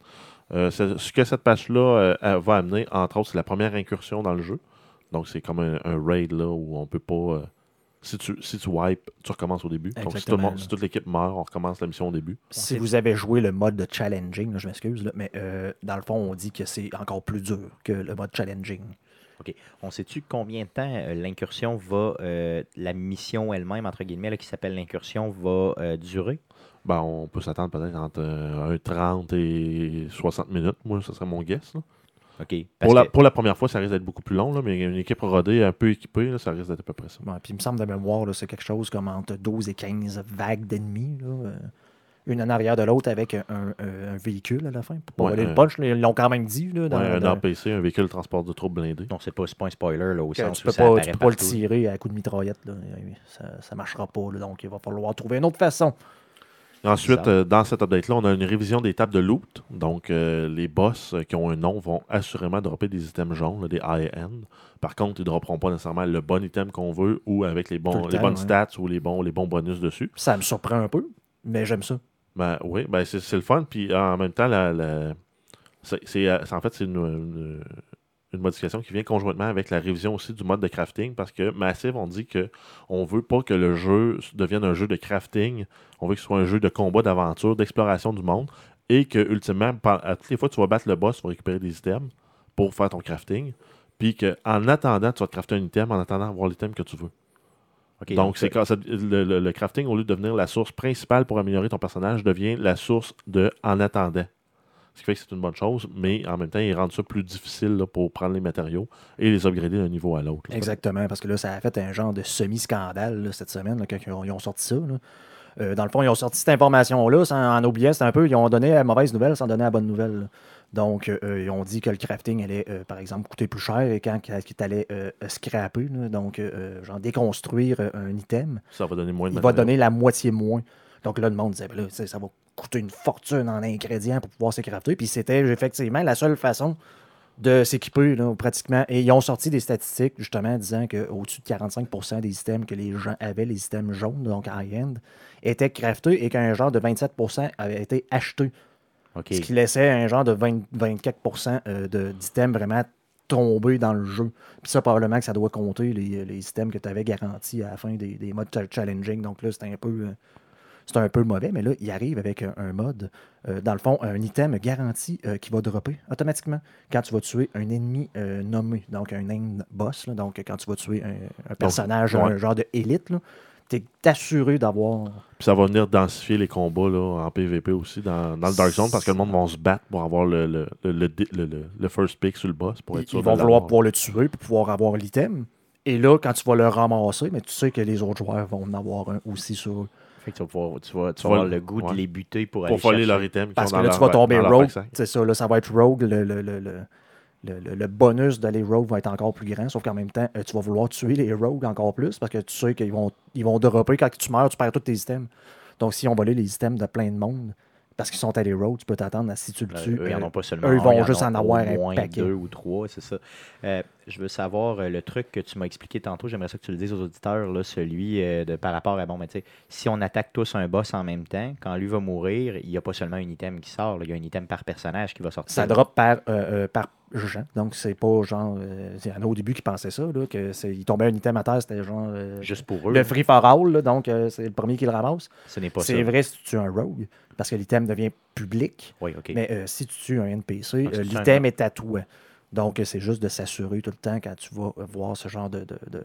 Speaker 3: Euh, ce que cette patch-là euh, va amener, entre autres, c'est la première incursion dans le jeu. Donc c'est comme un, un raid là, où on peut pas. euh, si, tu, si tu wipes, tu recommences au début. Donc si, tout le monde- si toute l'équipe meurt, on recommence la mission au début.
Speaker 2: Si vous avez joué le mode de challenging, là, je m'excuse, là, mais euh, dans le fond, on dit que c'est encore plus dur que le mode challenging.
Speaker 1: On sait-tu combien de temps l'incursion va, euh, la mission elle-même, entre guillemets, là, qui s'appelle l'incursion, va euh, durer?
Speaker 3: Ben, on peut s'attendre peut-être entre euh, un 30 et 60 minutes. Moi, ce serait mon guess. là. Pour la,
Speaker 1: que-
Speaker 3: pour la première fois, ça risque d'être beaucoup plus long, là, mais une équipe rodée, un peu équipée, là, ça risque d'être à peu près ça.
Speaker 2: Ouais, puis il me semble de mémoire, là, c'est quelque chose comme entre 12 et 15 vagues d'ennemis. euh, une en arrière de l'autre avec un, un- un véhicule à la fin. Pour
Speaker 3: Ouais,
Speaker 2: voler
Speaker 3: un-
Speaker 2: le punch, ils l'ont quand même dit. Là, dans,
Speaker 3: Ouais, un
Speaker 2: dans-
Speaker 3: APC, un véhicule de transport de troupes blindé.
Speaker 1: Non, c'est pas, c'est pas un spoiler, là, au
Speaker 2: que
Speaker 1: sens
Speaker 2: tu
Speaker 1: où
Speaker 2: peux
Speaker 1: ça
Speaker 2: pas, tu pas le tirer à coup de mitraillette. Là. Ça, ça marchera pas. là. donc, il va falloir trouver une autre façon.
Speaker 3: Ensuite, euh, dans cette update-là, on a une révision des tables de loot. Donc, euh, les boss euh, qui ont un nom vont assurément dropper des items jaunes, là, des high-end. Par contre, ils ne dropperont pas nécessairement le bon item qu'on veut ou avec les, bons,
Speaker 2: le
Speaker 3: les
Speaker 2: temps,
Speaker 3: bonnes
Speaker 2: ouais.
Speaker 3: stats ou les bons, les bons bonus dessus.
Speaker 2: Ça me surprend un peu, mais j'aime ça.
Speaker 3: Ben oui, ben c'est le fun. Puis en même temps, la, la- c'est en fait, c'est une, une- une modification qui vient conjointement avec la révision aussi du mode de crafting parce que Massive, on dit que on veut pas que le jeu devienne un jeu de crafting. On veut que ce soit un jeu de combat, d'aventure, d'exploration du monde et que, ultimement, à toutes les fois que tu vas battre le boss, tu vas récupérer des items pour faire ton crafting. Puis qu'en attendant, tu vas te crafter un item en attendant d'avoir l'item que tu veux. Donc, c'est quand ça- le, le- le crafting, au lieu de devenir la source principale pour améliorer ton personnage, devient la source de en attendant. Ce qui fait que c'est une bonne chose, mais en même temps, ils rendent ça plus difficile là, pour prendre les matériaux et les upgrader d'un niveau à l'autre.
Speaker 2: Exactement, parce que là, ça a fait un genre de semi-scandale cette semaine là, quand ils ont, ils ont sorti ça. là. Euh, dans le fond, ils ont sorti cette information-là sans- en oubliant, c'est un peu, ils ont donné la mauvaise nouvelle sans donner la bonne nouvelle. là. Donc, euh, ils ont dit que le crafting allait, euh, par exemple, coûter plus cher et quand qu'il allait euh, scraper, donc, euh, genre déconstruire euh, un item,
Speaker 3: Ça va donner moins de
Speaker 2: il va
Speaker 3: matériaux.
Speaker 2: donner la moitié moins. Donc là, le monde disait, ben là, ça va coûter une fortune en ingrédients pour pouvoir se crafter. Puis c'était effectivement la seule façon de s'équiper, pratiquement. Et ils ont sorti des statistiques, justement, disant qu'au-dessus de 45% des systèmes que les gens avaient, les systèmes jaunes, donc high-end, étaient craftés et qu'un genre de 27% avait été acheté. Ce qui laissait un genre de 20 24 euh, d'items vraiment tombés dans le jeu. Puis ça, probablement que ça doit compter les, les items que tu avais garantis à la fin des, des modes cha- challenging. Donc là, c'était un peu. C'est un peu mauvais, mais là, il arrive avec un, un mode, euh, dans le fond, un item garanti euh, qui va dropper automatiquement quand tu vas tuer un ennemi euh, nommé, donc un end boss. là. donc, quand tu vas tuer un, un personnage,
Speaker 3: ouais.
Speaker 2: un genre de élite, tu es assuré d'avoir.
Speaker 3: Puis ça va venir densifier les combats là, en PvP aussi dans, dans le Dark Zone parce que le monde va se battre pour avoir le, le, le, le, first pick sur le boss pour être
Speaker 2: Ils,
Speaker 3: sûr
Speaker 2: ils vont vouloir pouvoir le tuer pour pouvoir avoir l'item. Et là, quand tu vas le ramasser, mais tu sais que les autres joueurs vont en avoir un aussi sur eux.
Speaker 1: Fait que tu vas, pouvoir- tu vas, tu
Speaker 3: Tu
Speaker 1: vas avoir
Speaker 3: le-
Speaker 1: goût
Speaker 3: ouais.
Speaker 1: de les buter pour, aller
Speaker 3: pour voler
Speaker 1: chercher.
Speaker 3: leur item.
Speaker 2: Parce que là, tu vas tomber rogue. C'est ça, là, ça va être rogue. Le, le, le, le, le- le- le bonus d'aller rogue va être encore plus grand, sauf qu'en même temps, euh, tu vas vouloir tuer les rogues encore plus parce que tu sais qu'ils vont, ils vont dropper quand tu meurs, tu perds tous tes items. Donc, si on volait les items de plein de monde, parce qu'ils sont allés rogue, tu peux t'attendre à si tu le
Speaker 1: Là,
Speaker 2: tues.
Speaker 1: eux, ils en
Speaker 2: euh,
Speaker 1: ont pas seulement
Speaker 2: eux, ils vont juste en avoir un paquet.
Speaker 1: deux ou trois, c'est ça. Euh, je veux savoir euh, le truc que tu m'as expliqué tantôt. J'aimerais ça que tu le dises aux auditeurs, là, celui euh, de par rapport à bon, mais tu sais, si on attaque tous un boss en même temps, quand lui va mourir, il n'y a pas seulement un item qui sort, il y a un item par personnage qui va sortir.
Speaker 2: Ça drop par, euh, euh, par gens. Donc, c'est pas genre. euh, Il y en a au début qui pensaient ça, là, que il tombait un item à terre, c'était genre. euh,
Speaker 1: Juste pour eux.
Speaker 2: le free for all, là, donc euh, c'est le premier qui le ramasse.
Speaker 1: Ce n'est pas ça.
Speaker 2: C'est vrai si tu tues un rogue, parce que l'item devient public.
Speaker 1: Oui, OK.
Speaker 2: Mais euh, si tu tues un NPC,
Speaker 1: Ah, un
Speaker 2: l'item est à toi. Donc, c'est juste de s'assurer tout le temps quand tu vas voir ce genre de, de, de,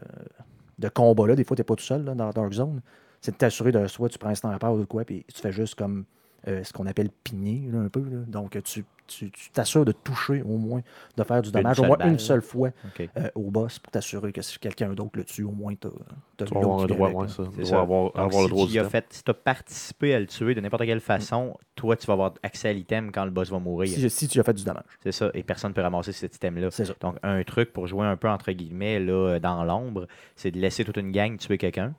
Speaker 2: de combat-là. Des fois, tu n'es pas tout seul là, dans Dark Zone. C'est de t'assurer de soit tu prends un sniper ou de quoi, puis tu fais juste comme euh, ce qu'on appelle pigner, là, un peu. là. Donc, tu tu tu t'assures de toucher au moins, de faire du dommage au moins
Speaker 1: balle.
Speaker 2: une seule fois euh, au boss pour t'assurer que si quelqu'un d'autre le tue, au moins tu as,
Speaker 3: Tu avoir un droit, ouais, ça.
Speaker 1: C'est
Speaker 3: Tu
Speaker 1: ça.
Speaker 3: vas avoir,
Speaker 1: Donc,
Speaker 3: avoir le
Speaker 1: si
Speaker 3: droit
Speaker 1: tu as fait, si as participé à le tuer de n'importe quelle façon, toi, tu vas avoir accès à l'item quand le boss va mourir.
Speaker 2: Si, si tu as fait du dommage.
Speaker 1: C'est ça. Et personne ne peut ramasser cet item-là.
Speaker 2: C'est ça.
Speaker 1: Donc, un truc pour jouer un peu, entre guillemets, là, dans l'ombre, c'est de laisser toute une gang tuer quelqu'un,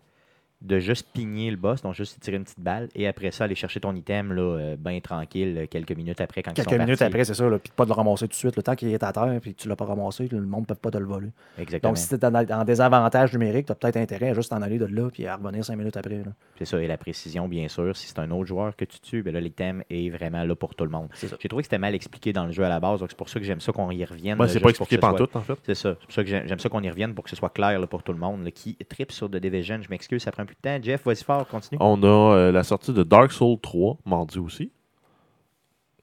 Speaker 1: de juste pigner le boss, donc juste tirer une petite balle, et après ça, aller chercher ton item, là, bien tranquille, euh, quelques minutes après, quand
Speaker 2: Quelques
Speaker 1: ils sont
Speaker 2: minutes
Speaker 1: partis.
Speaker 2: après, c'est ça, là, puis pas de le ramasser tout de suite. Le temps qu'il est à terre puis que tu l'as pas ramassé, le monde ne peut pas te le voler.
Speaker 1: Exactement.
Speaker 2: Donc, si tu es en, en désavantage numérique, tu as peut-être intérêt à juste t'en aller de là puis à revenir cinq minutes après.
Speaker 1: C'est ça. Et la précision, bien sûr. Si c'est un autre joueur que tu tues, ben là, l'item est vraiment là pour tout le monde. J'ai trouvé que c'était mal expliqué dans le jeu à la base, donc c'est pour ça que j'aime ça qu'on y revienne. Là,
Speaker 3: c'est pas expliqué par
Speaker 1: soit-
Speaker 3: tout, en fait.
Speaker 1: C'est ça. C'est pour ça que j'aime j'aime ça qu'on y revienne pour que ce soit clair là, pour tout le monde. là, qui tripe sur The Division. Je m'excuse, ça prend un
Speaker 3: On a euh, la sortie de Dark Souls 3, mardi aussi.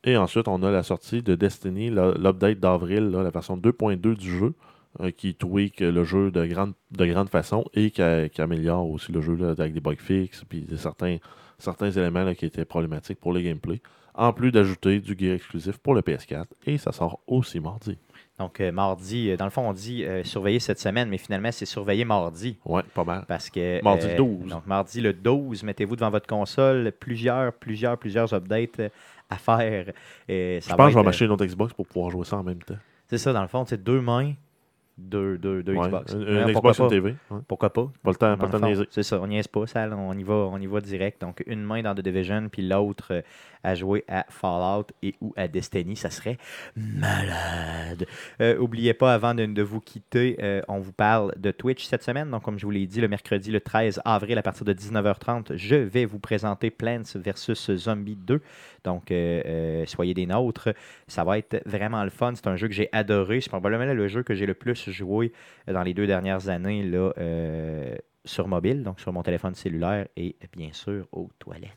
Speaker 3: Et ensuite, on a la sortie de Destiny, l'update d'avril, la version 2.2 du jeu, euh, qui tweak le jeu de grande, de grande façon et qui, améliore aussi le jeu avec des bugs fixes puis certains, éléments qui étaient problématiques pour le gameplay. En plus d'ajouter du gear exclusif pour le PS4. Et ça sort aussi mardi.
Speaker 1: Donc, euh, mardi, euh, dans le fond, on dit euh, surveiller cette semaine, mais finalement, c'est surveiller mardi.
Speaker 3: Ouais, pas mal.
Speaker 1: Parce que.
Speaker 3: Mardi le 12.
Speaker 1: Donc, mardi le 12, mettez-vous devant votre console. Plusieurs, plusieurs, plusieurs updates à faire. Et ça
Speaker 3: Je pense que je vais m'acheter une autre Xbox pour pouvoir jouer ça en même temps.
Speaker 1: C'est ça, dans le fond, c'est deux mains, deux, deux, deux
Speaker 3: Ouais,
Speaker 1: Xbox.
Speaker 3: Une,
Speaker 1: Ouais,
Speaker 3: une
Speaker 1: pourquoi
Speaker 3: Xbox et une
Speaker 1: pas?
Speaker 3: TV. ouais.
Speaker 1: Pourquoi pas?
Speaker 3: Pas le temps, pas le temps.
Speaker 1: C'est ça, on niaise pas, ça, on y va, on y va direct. Donc, une main dans The Division, puis l'autre euh, à jouer à Fallout et ou à Destiny, ça serait malade. Euh, oubliez pas, avant de, de vous quitter, euh, on vous parle de Twitch cette semaine. Donc, comme je vous l'ai dit, le mercredi, le 13 avril, à partir de 19h30, je vais vous présenter Plants vs. Zombie 2. Donc, euh, euh, soyez des nôtres. Ça va être vraiment le fun. C'est un jeu que j'ai adoré. C'est probablement le jeu que j'ai le plus joué dans les deux dernières années là, euh, sur mobile, donc sur mon téléphone cellulaire et bien sûr aux toilettes.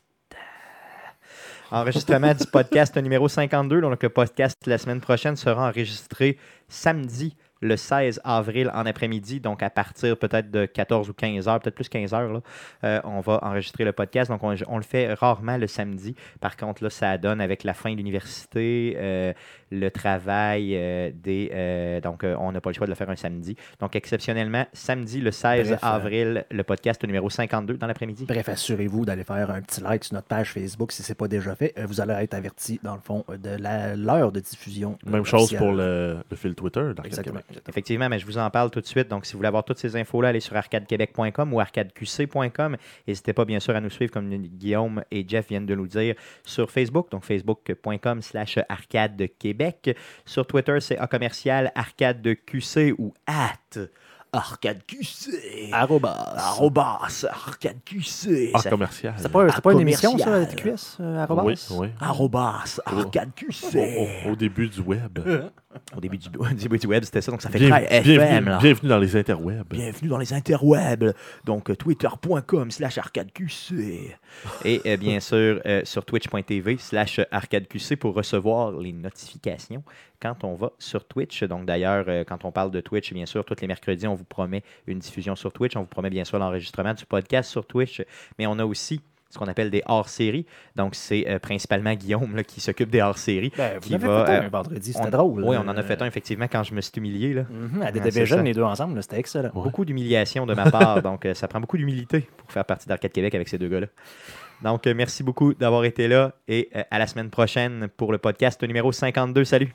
Speaker 1: Enregistrement du podcast numéro 52. Donc, le podcast la semaine prochaine sera enregistré samedi le 16 avril en après-midi, donc à partir peut-être de 14 ou 15 heures, peut-être plus 15 heures, là, euh, on va enregistrer le podcast. Donc, on, on le fait rarement le samedi. Par contre, là, ça donne avec la fin de l'université, euh, le travail euh, des. euh, donc, euh, on n'a pas le choix de le faire un samedi. Donc, exceptionnellement, samedi le 16
Speaker 2: Bref, euh,
Speaker 1: avril, le podcast numéro 52 dans l'après-midi.
Speaker 2: Bref, assurez-vous d'aller faire un petit like sur notre page Facebook si ce n'est pas déjà fait. Euh, Vous allez être averti, dans le fond, de la- l'heure de diffusion. euh,
Speaker 3: Même chose
Speaker 2: officielle.
Speaker 3: pour le, le fil Twitter
Speaker 2: Exactement.
Speaker 1: Effectivement, mais je vous en parle tout de suite. Donc, si vous voulez avoir toutes ces infos-là, allez sur arcadequebec.com ou arcadeqc.com. N'hésitez pas, bien sûr, à nous suivre, comme Guillaume et Jeff viennent de nous dire, sur Facebook, donc facebook.com slash arcade québec. Sur Twitter, c'est A commercial arcadeqc ou at arcadeqc.
Speaker 2: Arrobas.
Speaker 1: Arrobas arcadeqc.
Speaker 3: Ah, commercial.
Speaker 2: C'est pas, une émission, ça, la TQS, euh, arrobas?
Speaker 3: Oui, oui.
Speaker 1: Arrobas
Speaker 3: Au,
Speaker 1: arcadeqc.
Speaker 3: au- au début du web.
Speaker 1: Au début du, au début du web, c'était ça, donc ça fait
Speaker 3: Bien-
Speaker 1: très FM.
Speaker 3: bienvenue,
Speaker 1: là.
Speaker 3: bienvenue dans les interwebs.
Speaker 1: Bienvenue dans les interwebs. Donc, euh, twitter.com slash arcadeqc. Et euh, bien sûr, euh, sur twitch.tv slash arcadeqc pour recevoir les notifications quand on va sur Twitch. Donc, d'ailleurs, euh, quand on parle de Twitch, bien sûr, tous les mercredis, on vous promet une diffusion sur Twitch. On vous promet bien sûr l'enregistrement du podcast sur Twitch. Mais on a aussi ce qu'on appelle des hors-séries. Donc, c'est euh, principalement Guillaume là, qui s'occupe des hors-séries.
Speaker 2: Ben, vous
Speaker 1: Qui
Speaker 2: avez
Speaker 1: va,
Speaker 2: fait un
Speaker 1: euh,
Speaker 2: vendredi, c'était drôle.
Speaker 1: Oui, on en a fait un, effectivement, quand je me suis humilié. Là.
Speaker 2: à
Speaker 1: c'est
Speaker 2: Division,
Speaker 1: ça.
Speaker 2: les deux ensemble, c'était excellent.
Speaker 3: Ouais.
Speaker 1: Beaucoup d'humiliation de ma part. donc, euh, ça prend beaucoup d'humilité pour faire partie d'Arcade Québec avec ces deux gars-là. Donc, merci beaucoup d'avoir été là et à la semaine prochaine pour le podcast numéro 52. Salut!